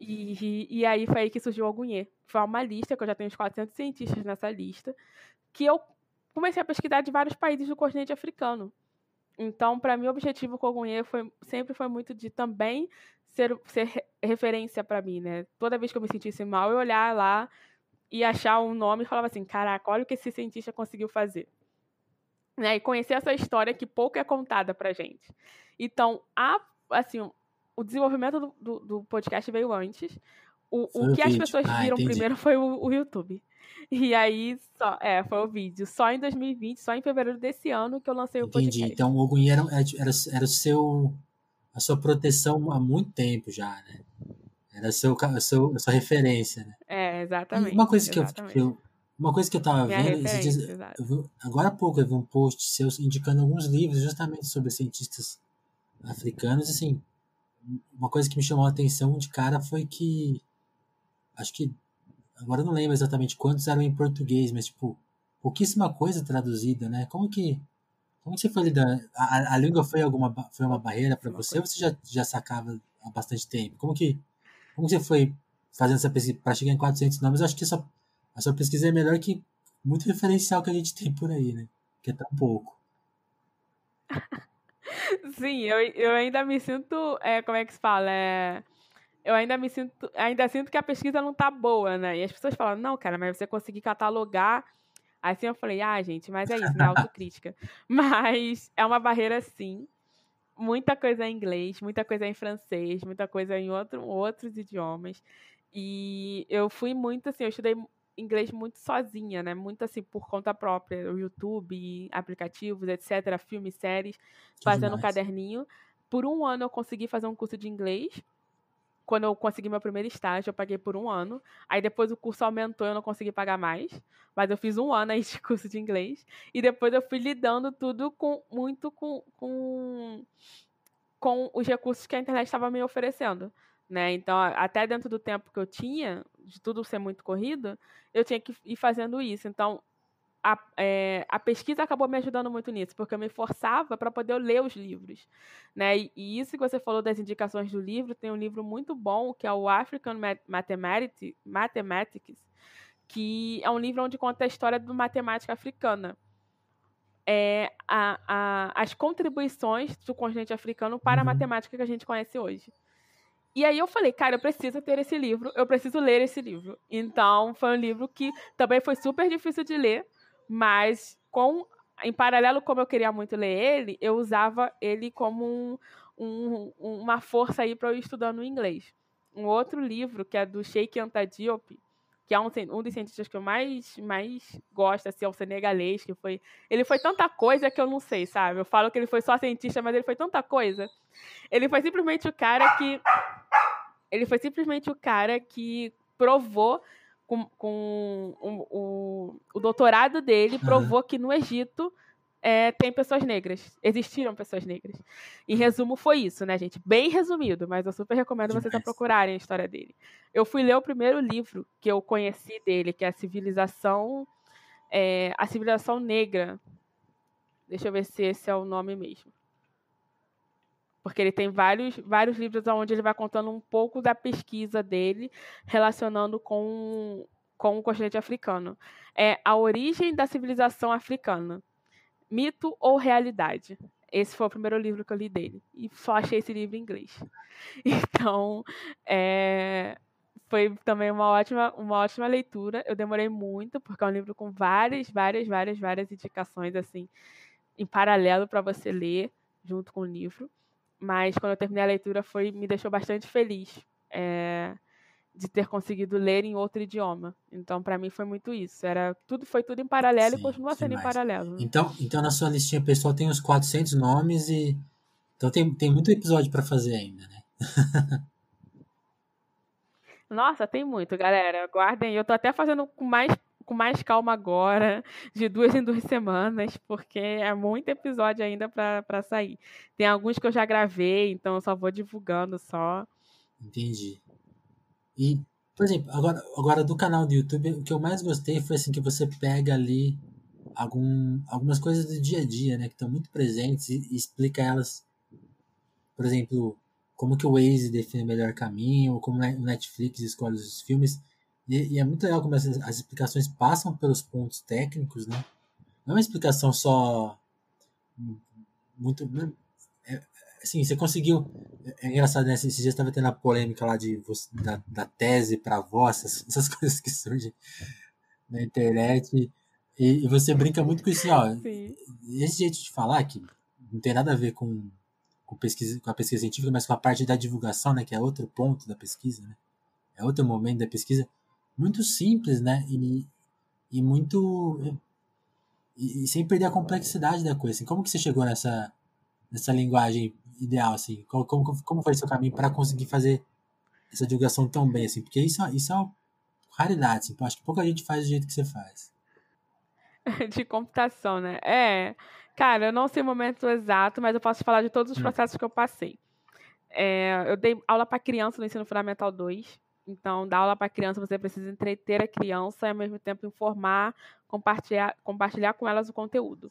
E, e, aí foi aí que surgiu o Agunhê. Foi uma lista, que eu já tenho uns 400 cientistas nessa lista, que eu comecei a pesquisar de vários países do continente africano. Então, para mim, o objetivo com o foi, sempre foi muito de também ser, ser referência para mim, né? Toda vez que eu me sentisse mal, eu olhar lá e achar um nome e falava assim, caraca, olha o que esse cientista conseguiu fazer. Né? E conhecer essa história que pouco é contada pra gente. Então, a, assim, o desenvolvimento do, do, do podcast veio antes. O, o que as pessoas ah, viram primeiro foi o, o YouTube. E aí, só, é, foi o vídeo. Só em 2020, só em fevereiro desse ano que eu lancei o podcast. Entendi. Então o Ogunhi era, era, era o seu, a sua proteção há muito tempo já, né? Era a, seu, seu, a sua referência, né? É, exatamente. E uma coisa que eu, que eu, uma coisa que eu tava Minha vendo, vi, agora há pouco eu vi um post seu indicando alguns livros justamente sobre cientistas africanos, assim, uma coisa que me chamou a atenção de cara foi que acho que agora eu não lembro exatamente quantos eram em português, mas tipo, pouquíssima coisa traduzida, né? Como que como você foi lidando? A, a língua foi alguma foi uma barreira para você ou você já, já sacava há bastante tempo? Como que como você foi fazendo essa pesquisa para chegar em 400 nomes? Eu acho que essa, a sua pesquisa é melhor que muito referencial que a gente tem por aí, né? Que é tão pouco. Sim, eu, eu ainda me sinto, é, como é que se fala? É, eu ainda me sinto, ainda sinto que a pesquisa não tá boa, né? E as pessoas falam, não, cara, mas você conseguir catalogar. Assim eu falei, ah, gente, mas é isso, né? Autocrítica. mas é uma barreira, sim. Muita coisa em inglês, muita coisa em francês, muita coisa em outro, outros idiomas. E eu fui muito, assim, eu estudei inglês muito sozinha, né? Muito assim, por conta própria. O YouTube, aplicativos, etc., filmes, séries, fazendo um caderninho. Por um ano eu consegui fazer um curso de inglês quando eu consegui meu primeiro estágio, eu paguei por um ano. Aí depois o curso aumentou, eu não consegui pagar mais. Mas eu fiz um ano aí de curso de inglês. E depois eu fui lidando tudo com muito com, com, com os recursos que a internet estava me oferecendo. Né? Então, até dentro do tempo que eu tinha, de tudo ser muito corrido, eu tinha que ir fazendo isso. Então, a, é, a, pesquisa acabou me ajudando muito nisso, porque eu me forçava para poder ler os livros. Né? E, e, isso que você falou das indicações do livro, tem um livro muito bom, que é o African Mathematics, Mathematics que é um livro onde conta a história da matemática africana. É, a, a, as contribuições do continente africano para a uhum. matemática que a gente conhece hoje. E aí eu falei, cara, eu preciso ter esse livro, eu preciso ler esse livro. Então, foi um livro que também foi super difícil de ler, mas com em paralelo, como eu queria muito ler ele, eu usava ele como um, um, uma força aí para eu estudando inglês. Um outro livro, que é do Sheikh Anta Diop, que é um, um dos cientistas que eu mais, mais gosto, assim, é o senegalês, que foi... Ele foi tanta coisa que eu não sei, sabe? Eu falo que ele foi só cientista, mas ele foi tanta coisa. Ele foi simplesmente o cara que... Ele foi simplesmente o cara que provou com, com o, o, o doutorado dele, provou que no Egito é, tem pessoas negras. Existiram pessoas negras. Em resumo, foi isso, né, gente? Bem resumido, mas eu super recomendo Demais. vocês a procurarem a história dele. Eu fui ler o primeiro livro que eu conheci dele, que é a Civilização. É, a Civilização Negra. Deixa eu ver se esse é o nome mesmo. Porque ele tem vários, vários livros onde ele vai contando um pouco da pesquisa dele, relacionando com, com o continente africano. É A Origem da Civilização Africana Mito ou Realidade? Esse foi o primeiro livro que eu li dele. E só achei esse livro em inglês. Então, é, foi também uma ótima, uma ótima leitura. Eu demorei muito, porque é um livro com várias, várias, várias, várias indicações, assim, em paralelo para você ler junto com o livro. Mas quando eu terminei a leitura, foi me deixou bastante feliz. É, de ter conseguido ler em outro idioma. Então, para mim foi muito isso. Era tudo foi tudo em paralelo Sim, e continua sendo demais. em paralelo. Então, então na sua listinha pessoal tem uns 400 nomes e então tem, tem muito episódio para fazer ainda, né? Nossa, tem muito, galera. Guardem. Eu tô até fazendo com mais com mais calma agora, de duas em duas semanas, porque é muito episódio ainda para sair. Tem alguns que eu já gravei, então eu só vou divulgando só. Entendi. E, por exemplo, agora, agora do canal do YouTube, o que eu mais gostei foi assim que você pega ali algum, algumas coisas do dia a dia, né, que estão muito presentes e, e explica elas. Por exemplo, como que o Waze define o melhor caminho, como o Netflix escolhe os filmes. E, e é muito legal como as, as explicações passam pelos pontos técnicos, né? Não é uma explicação só muito assim, você conseguiu. É engraçado, né? Esses dias estava tendo a polêmica lá de, da, da tese para voz, essas, essas, coisas que surgem na internet. E, e, você brinca muito com isso, ó. Sim. Esse jeito de falar que não tem nada a ver com, com, pesquisa, com a pesquisa científica, mas com a parte da divulgação, né? Que é outro ponto da pesquisa, né? É outro momento da pesquisa. Muito simples, né? E, e muito. E, e sem perder a complexidade da coisa. Assim, como que você chegou nessa, nessa linguagem ideal, assim? Como, como, como foi seu caminho para conseguir fazer essa divulgação tão bem, assim? Porque isso, isso é uma raridade, assim. Acho que pouca gente faz do jeito que você faz. De computação, né? É. Cara, eu não sei o momento exato, mas eu posso falar de todos os hum. processos que eu passei. É, eu dei aula para criança no ensino fundamental 2. Então, dar aula para criança, você precisa entreter a criança e, ao mesmo tempo, informar, compartilhar, compartilhar com elas o conteúdo.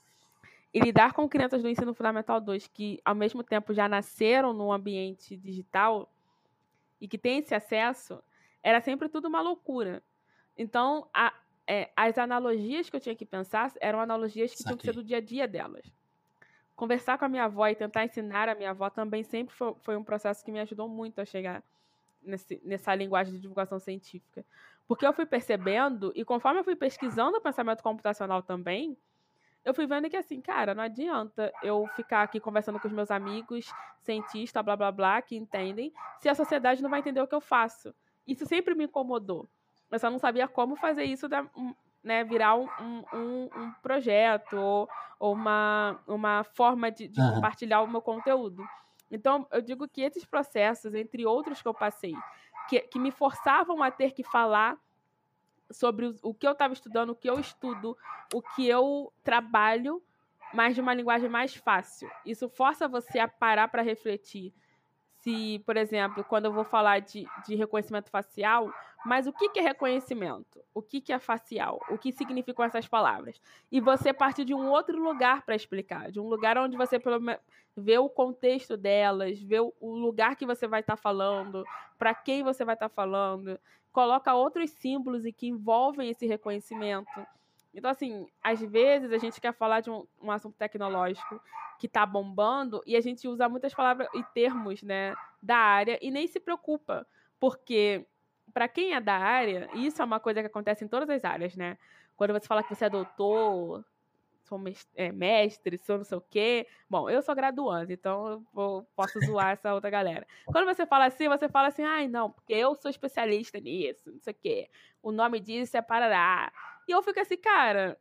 E lidar com crianças do ensino fundamental 2 que, ao mesmo tempo, já nasceram no ambiente digital e que têm esse acesso, era sempre tudo uma loucura. Então, a, é, as analogias que eu tinha que pensar eram analogias que tinham que ser do dia a dia delas. Conversar com a minha avó e tentar ensinar a minha avó também sempre foi, foi um processo que me ajudou muito a chegar nesse, nessa linguagem de divulgação científica. Porque eu fui percebendo, e conforme eu fui pesquisando o pensamento computacional também, eu fui vendo que assim, cara, não adianta eu ficar aqui conversando com os meus amigos, cientistas, blá blá blá, que entendem, se a sociedade não vai entender o que eu faço. Isso sempre me incomodou. Eu só não sabia como fazer isso né, virar um, um, um projeto ou, ou, uma, uma forma de, de uhum. compartilhar o meu conteúdo. Então, eu digo que esses processos, entre outros que eu passei, que, que me forçavam a ter que falar sobre o, que eu estava estudando, o que eu estudo, o que eu trabalho, mas de uma linguagem mais fácil. Isso força você a parar para refletir. Se, por exemplo, quando eu vou falar de, de reconhecimento facial, mas o que, é reconhecimento? O que, é facial? O que significam essas palavras? E você parte de um outro lugar para explicar, de um lugar onde você vê o contexto delas, vê o lugar que você vai estar tá falando, para quem você vai estar tá falando coloca outros símbolos e que envolvem esse reconhecimento. Então, assim, às vezes a gente quer falar de um, um assunto tecnológico que está bombando e a gente usa muitas palavras e termos né, da área e nem se preocupa, porque para quem é da área, isso é uma coisa que acontece em todas as áreas, né? Quando você fala que você é doutor, sou é, mestre, sou não sei o quê. Bom, eu sou graduando, então eu posso zoar essa outra galera. Quando você fala assim, você fala assim, ai, não, porque eu sou especialista nisso, não sei o quê. O nome disso é Parará. E eu fico assim, cara.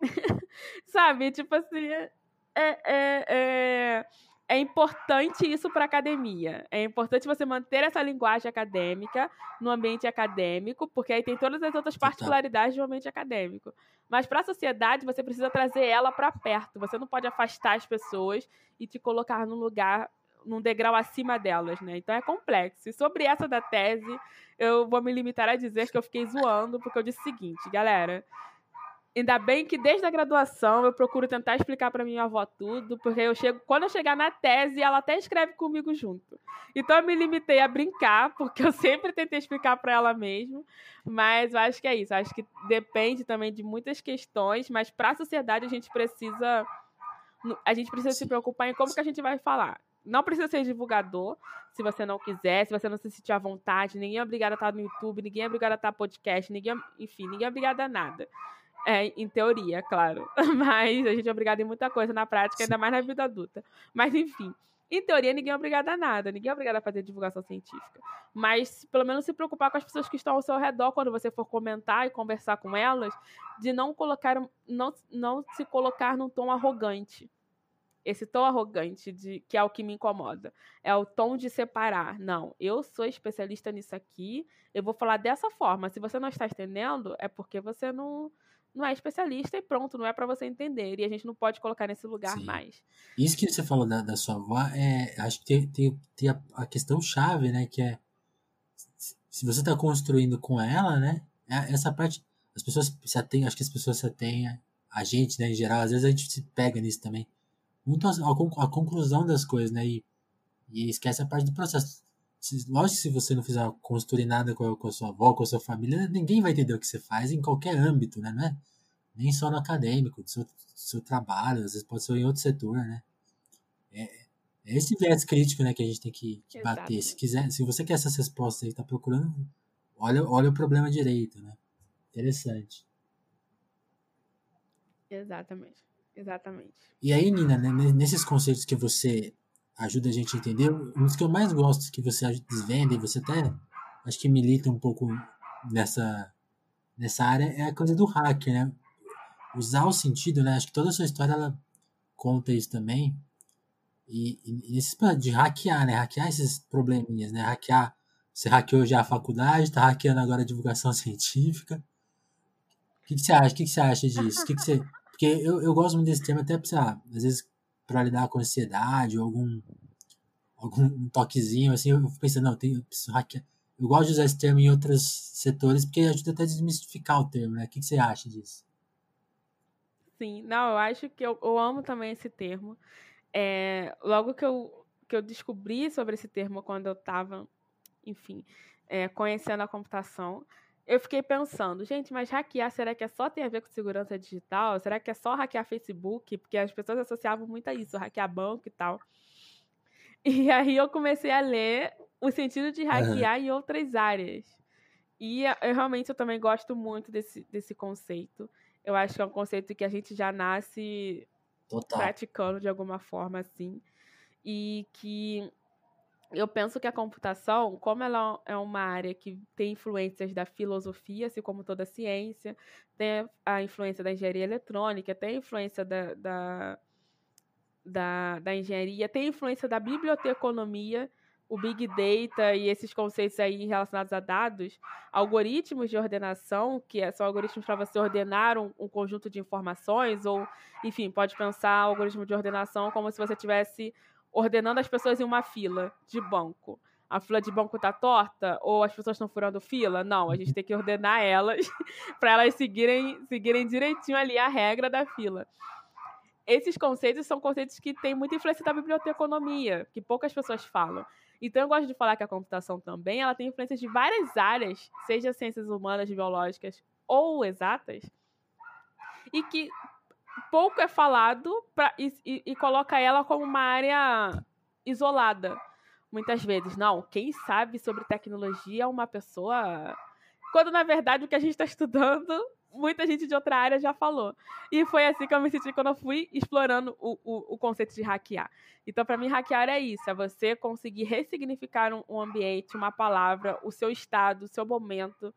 Sabe? Tipo assim, é, é, é é importante isso para a academia. É importante você manter essa linguagem acadêmica no ambiente acadêmico, porque aí tem todas as outras particularidades do ambiente acadêmico. Mas para a sociedade, você precisa trazer ela para perto. Você não pode afastar as pessoas e te colocar num lugar, num degrau acima delas, né? Então é complexo. E sobre essa da tese, eu vou me limitar a dizer que eu fiquei zoando, porque eu disse o seguinte, galera, Ainda bem que desde a graduação eu procuro tentar explicar para minha avó tudo, porque eu chego, quando eu chegar na tese, ela até escreve comigo junto. Então eu me limitei a brincar, porque eu sempre tentei explicar para ela mesmo, mas eu acho que é isso, eu acho que depende também de muitas questões, mas para a sociedade a gente precisa a gente precisa se preocupar em como que a gente vai falar. Não precisa ser divulgador, se você não quiser, se você não se sentir à vontade, ninguém é obrigado a estar no YouTube, ninguém é obrigado a estar podcast, ninguém, é, enfim, ninguém é obrigado a nada. É, em teoria, claro. Mas a gente é obrigado em muita coisa na prática, Sim. ainda mais na vida adulta. Mas enfim, em teoria, ninguém é obrigado a nada, ninguém é obrigado a fazer divulgação científica. Mas, pelo menos, se preocupar com as pessoas que estão ao seu redor quando você for comentar e conversar com elas, de não colocar, não, não se colocar num tom arrogante. Esse tom arrogante, de, que é o que me incomoda. É o tom de separar. Não, eu sou especialista nisso aqui, eu vou falar dessa forma. Se você não está entendendo, é porque você não não é especialista e pronto, não é para você entender. E a gente não pode colocar nesse lugar Sim. mais. Isso que você falou da, da sua avó, é, acho que tem, tem, tem a, a, questão chave, né? Que é se você está construindo com ela, né? É, essa parte, as pessoas se atêm, acho que as pessoas se atêm, a gente, né, em geral, às vezes a gente se pega nisso também. Muito a, a, a conclusão das coisas, né? E, e esquece a parte do processo. Se, lógico que se você não fizer construir nada com a, com a sua avó, com a sua família, ninguém vai entender o que você faz em qualquer âmbito, né? Não é nem só no acadêmico, do seu, do seu trabalho, às vezes pode ser em outro setor, né? É, é esse viés crítico né, que a gente tem que, que bater. Se, quiser, se você quer essas respostas aí, tá procurando, olha, olha o problema direito, né? Interessante. Exatamente. Exatamente. E aí, Nina, né, nesses conceitos que você ajuda a gente a entender. Um dos que eu mais gosto que você desvenda e você até acho que milita um pouco nessa, nessa área é a coisa do hacker, né? Usar o sentido, né? Acho que toda a sua história ela conta isso também. E, e nesse de hackear, né? Hackear esses probleminhas, né? Hackear. Você hackeou já a faculdade, tá hackeando agora a divulgação científica. O que, que você acha? O que, que você acha disso? O que, que você. Porque eu, eu gosto muito desse tema, até sei lá, às vezes para lidar com ansiedade algum algum toquezinho assim, eu pensando, não, tem, eu preciso. Eu gosto de usar esse termo em outros setores porque ajuda até a desmistificar o termo, né? O que, você acha disso? Sim, não, eu acho que eu, eu amo também esse termo. É, logo que eu, que eu descobri sobre esse termo quando eu estava, enfim, é, conhecendo a computação, eu fiquei pensando, gente, mas hackear, será que é só ter a ver com segurança digital? Será que é só hackear Facebook? Porque as pessoas associavam muito a isso, hackear banco e tal. E aí eu comecei a ler o sentido de hackear uhum. em outras áreas. E eu realmente eu também gosto muito desse, desse conceito. Eu acho que é um conceito que a gente já nasce Total. praticando de alguma forma, assim. E que eu penso que a computação, como ela é uma área que tem influências da filosofia, assim como toda a ciência, tem a influência da engenharia eletrônica, tem a influência da, da, da, da engenharia, tem a influência da biblioteconomia, o Big Data e esses conceitos aí relacionados a dados, algoritmos de ordenação, que é, são algoritmos para você ordenar um, um, conjunto de informações, ou, enfim, pode pensar algoritmo de ordenação como se você tivesse ordenando as pessoas em uma fila de banco. A fila de banco tá torta ou as pessoas estão furando fila? Não, a gente tem que ordenar elas para elas seguirem, seguirem direitinho ali a regra da fila. Esses conceitos são conceitos que têm muita influência da biblioteconomia, que poucas pessoas falam. Então eu gosto de falar que a computação também ela tem influência de várias áreas, seja ciências humanas, biológicas ou exatas, e que pouco é falado pra, e, e, e coloca ela como uma área isolada. Muitas vezes, não, quem sabe sobre tecnologia é uma pessoa. Quando na verdade o que a gente está estudando muita gente de outra área já falou. E foi assim que eu me senti quando eu fui explorando o, o, o conceito de hackear. Então, para mim, hackear é isso: é você conseguir ressignificar um, um ambiente, uma palavra, o seu estado, o seu momento,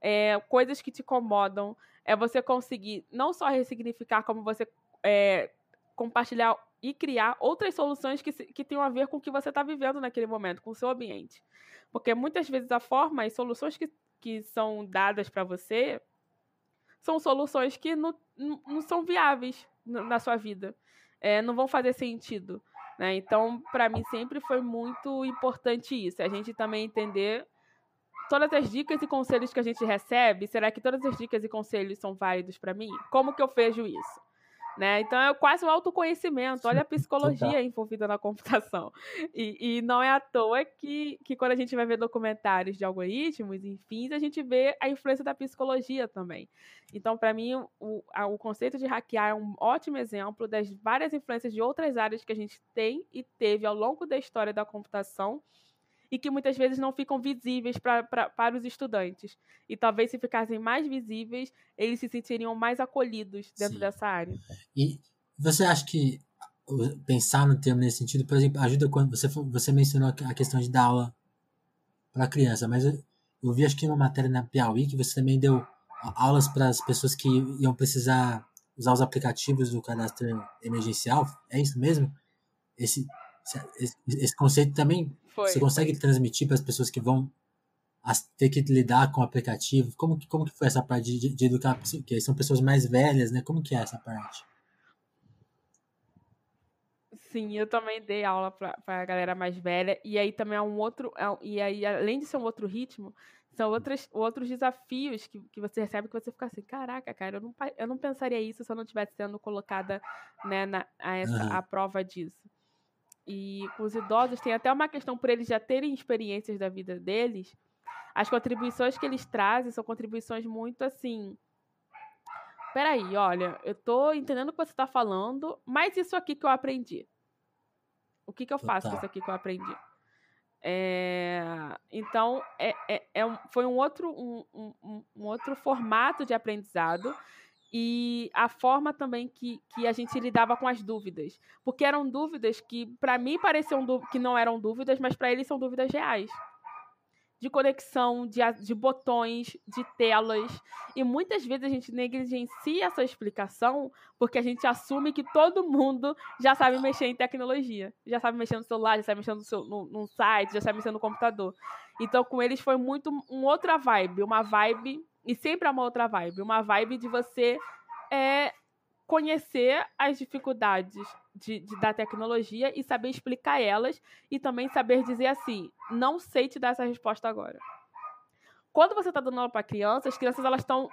é, coisas que te incomodam. É você conseguir não só ressignificar, como você é, compartilhar e criar outras soluções que, que tenham a ver com o que você está vivendo naquele momento, com o seu ambiente. Porque muitas vezes a forma, as soluções que, que são dadas para você são soluções que não, não são viáveis na sua vida, é, não vão fazer sentido. Né? Então, para mim, sempre foi muito importante isso, a gente também entender todas as dicas e conselhos que a gente recebe, será que todas as dicas e conselhos são válidos para mim? Como que eu vejo isso? Né? Então é quase um autoconhecimento. Olha a psicologia envolvida na computação. E, e, não é à toa que, que quando a gente vai ver documentários de algoritmos, enfim, a gente vê a influência da psicologia também. Então, para mim, o, a, o conceito de hackear é um ótimo exemplo das várias influências de outras áreas que a gente tem e teve ao longo da história da computação e que muitas vezes não ficam visíveis pra, pra, para os estudantes. E talvez se ficassem mais visíveis, eles se sentiriam mais acolhidos dentro Sim. dessa área. E você acha que pensar no termo nesse sentido, por exemplo, ajuda quando você, você mencionou a questão de dar aula para criança, mas eu, eu vi acho que uma matéria na Piauí que você também deu aulas para as pessoas que iam precisar usar os aplicativos do cadastro emergencial, é isso mesmo? Esse, esse, esse conceito também foi, você consegue foi. transmitir para as pessoas que vão ter que lidar com o aplicativo? Como que, como que foi essa parte de, de educar? Porque são pessoas mais velhas, né? Como que é essa parte? Sim, eu também dei aula para a galera mais velha. E aí também é um outro. É, e aí, além de ser um outro ritmo, são outros, outros desafios que, que você recebe que você fica assim, caraca, cara, eu não, eu não pensaria isso se eu não estivesse sendo colocada né, na, a, essa, uhum. a prova disso. E com os idosos tem até uma questão por eles já terem experiências da vida deles. As contribuições que eles trazem são contribuições muito assim. Peraí, olha, eu tô entendendo o que você está falando, mas isso aqui que eu aprendi. O que, que eu faço com isso aqui que eu aprendi? É, então, é, é, é, foi um outro, um, um, um outro formato de aprendizado e a forma também que, que a gente lidava com as dúvidas. Porque eram dúvidas que, para mim, pareciam que não eram dúvidas, mas para eles são dúvidas reais. De conexão, de, de botões, de telas. E muitas vezes a gente negligencia essa explicação porque a gente assume que todo mundo já sabe mexer em tecnologia. Já sabe mexer no celular, já sabe mexer no, seu, no, no site, já sabe mexer no computador. Então, com eles foi muito uma outra vibe. Uma vibe e sempre é uma outra vibe. Uma vibe de você é, conhecer as dificuldades de, de, da tecnologia e saber explicar elas. E também saber dizer assim: não sei te dar essa resposta agora. Quando você está dando aula para crianças, as crianças elas estão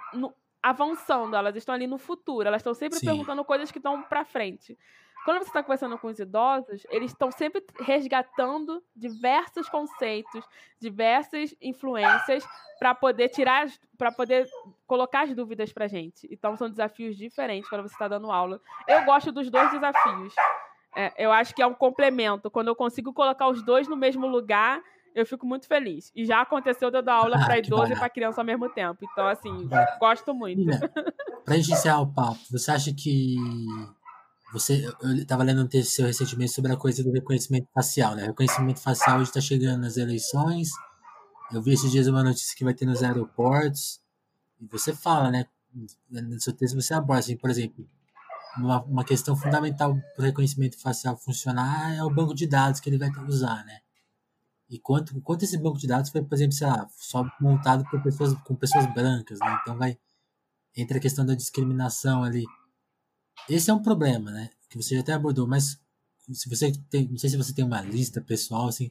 avançando, elas estão ali no futuro, elas estão sempre Sim. perguntando coisas que estão para frente. Quando você está conversando com os idosos, eles estão sempre resgatando diversos conceitos, diversas influências para poder tirar, para poder colocar as dúvidas para gente. Então são desafios diferentes quando você está dando aula. Eu gosto dos dois desafios. É, eu acho que é um complemento. Quando eu consigo colocar os dois no mesmo lugar, eu fico muito feliz. E já aconteceu de eu dar aula ah, para idoso e para criança ao mesmo tempo. Então, assim, gosto muito. Para iniciar o papo, você acha que você, eu estava lendo um texto seu recentemente sobre a coisa do reconhecimento facial, né? Reconhecimento facial está chegando nas eleições. Eu vi esses dias uma notícia que vai ter nos aeroportos. E você fala, né? No seu texto você aborda, assim, por exemplo, uma, uma questão fundamental para o reconhecimento facial funcionar é o banco de dados que ele vai usar, né? E quanto, quanto esse banco de dados foi, por exemplo, sei lá, só montado por pessoas, com pessoas brancas, né? Então vai entre a questão da discriminação ali esse é um problema, né? Que você já até abordou, mas se você tem, não sei se você tem uma lista pessoal, assim,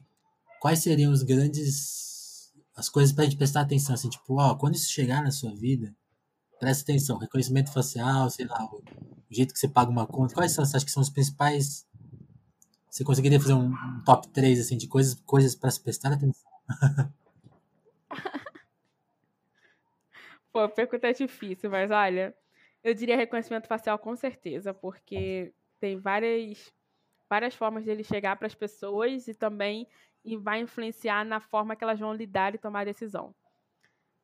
quais seriam os grandes as coisas para gente prestar atenção, assim, tipo, ó, quando isso chegar na sua vida, presta atenção, reconhecimento facial, sei lá, o, jeito que você paga uma conta, quais são, você acha que são os principais você conseguiria fazer um, um top 3 assim de coisas coisas para se prestar atenção? Pô, a pergunta é difícil, mas olha, eu diria reconhecimento facial com certeza, porque tem várias, várias formas dele chegar para as pessoas e também e vai influenciar na forma que elas vão lidar e tomar decisão.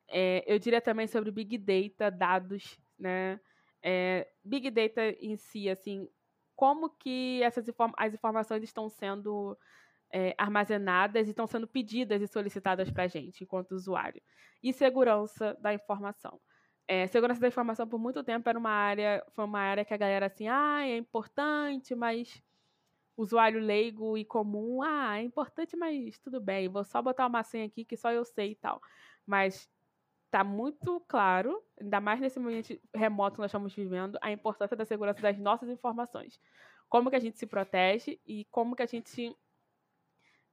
É, eu diria também sobre Big Data, dados, né? É, Big Data em si, assim, como que essas inform as informações estão sendo é, armazenadas e estão sendo pedidas e solicitadas para a gente, enquanto usuário. E segurança da informação. É, segurança da informação por muito tempo era uma área, foi uma área que a galera assim, ah, é importante, mas usuário leigo e comum, ah, é importante, mas tudo bem, vou só botar uma senha aqui que só eu sei e tal. Mas tá muito claro, ainda mais nesse momento remoto que nós estamos vivendo, a importância da segurança das nossas informações. Como que a gente se protege e como que a gente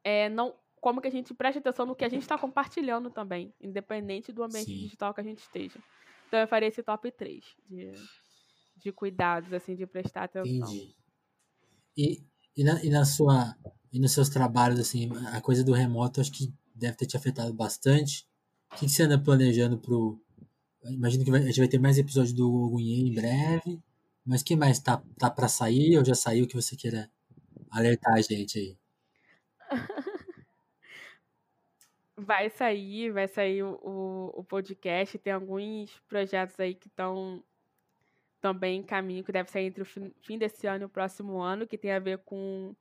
é, não como que a gente presta atenção no que a gente está compartilhando também, independente do ambiente Sim. digital que a gente esteja. Então eu faria esse top 3 de, de cuidados, assim, de prestar atenção. Entendi. E, e, na, e na sua e nos seus trabalhos, assim, a coisa do remoto acho que deve ter te afetado bastante. O que, você anda planejando pro. Imagino que vai, a gente vai ter mais episódio do Ogunhê em breve. Mas que mais tá, tá para sair ou já saiu que você queira alertar a gente aí? Vai sair, vai sair o, o, o podcast. Tem alguns projetos aí que estão também em caminho, que deve sair entre o fim, fim desse ano e o próximo ano, que tem a ver com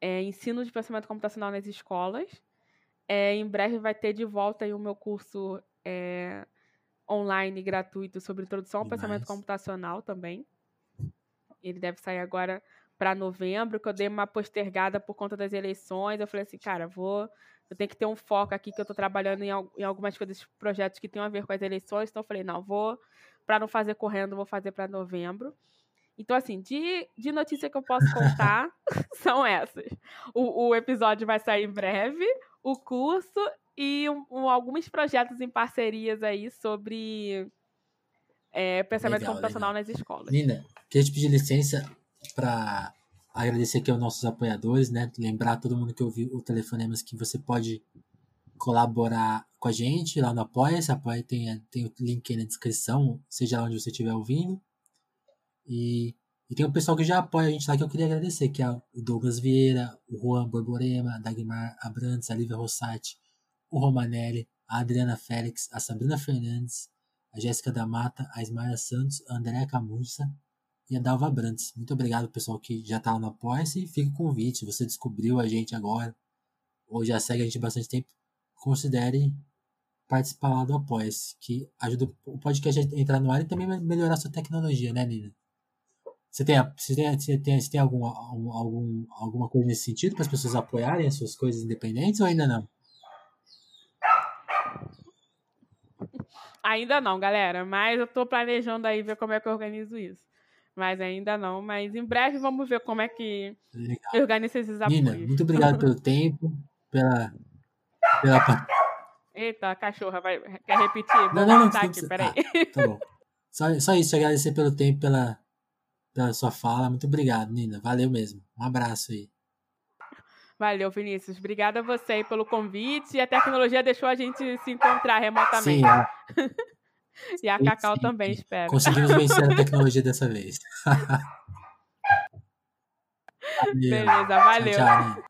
é, ensino de pensamento computacional nas escolas. É, em breve vai ter de volta aí o meu curso é, online gratuito sobre introdução ao pensamento computacional também. Ele deve sair agora para novembro, que eu dei uma postergada por conta das eleições. Eu falei assim, cara, vou eu tenho que ter um foco aqui que eu estou trabalhando em, em, algumas coisas, projetos que tenham a ver com as eleições. Então eu falei, não, vou, para não fazer correndo, vou fazer para novembro. Então, assim, de, de notícia que eu posso contar são essas. O, o, episódio vai sair em breve, o curso e um, um, alguns projetos em parcerias aí sobre é, pensamento legal, computacional legal. nas escolas. Nina, queria te pedir licença para agradecer aqui aos nossos apoiadores, né? Lembrar todo mundo que ouviu o Telefonemas que você pode colaborar com a gente lá no Apoia-se. Apoia tem, tem o link aí na descrição, seja lá onde você estiver ouvindo. E, e tem o pessoal que já apoia a gente lá que eu queria agradecer, que é o Douglas Vieira, o Juan Borborema, Dagmar Abrantes, a Lívia Rossati, o Romanelli, a Adriana Félix, a Sabrina Fernandes, a Jéssica da Mata, a Ismael Santos, a Andréa Camurça, e a Dalva Brandes. Muito obrigado, pessoal, que já está no Apoia-se. Fica o convite. Você descobriu a gente agora, ou já segue a gente bastante tempo, considere participar lá do Apoia-se, que ajuda o podcast a entrar no ar e também melhorar sua tecnologia, né, Nina? Você tem, você tem, você tem, você tem algum, algum, alguma coisa nesse sentido para as pessoas apoiarem as suas coisas independentes ou ainda não? Ainda não, galera, mas eu estou planejando aí ver como é que eu organizo isso mas ainda não. Mas em breve vamos ver como é que Legal. organiza esses apoios. Nina, muito obrigado pelo tempo, pela, pela... Eita, a cachorra vai, quer repetir? Vou não, não, não, aqui, não peraí. Ah, tá bom. Só, só isso, agradecer pelo tempo, pela, pela sua fala. Muito obrigado, Nina. Valeu mesmo. Um abraço aí. Valeu, Vinícius. Obrigada a você pelo convite. E a tecnologia deixou a gente se encontrar remotamente. Sim, é. E a Cacau também, espero. Conseguimos vencer a tecnologia dessa vez. Beleza, valeu. Tchau, tchau,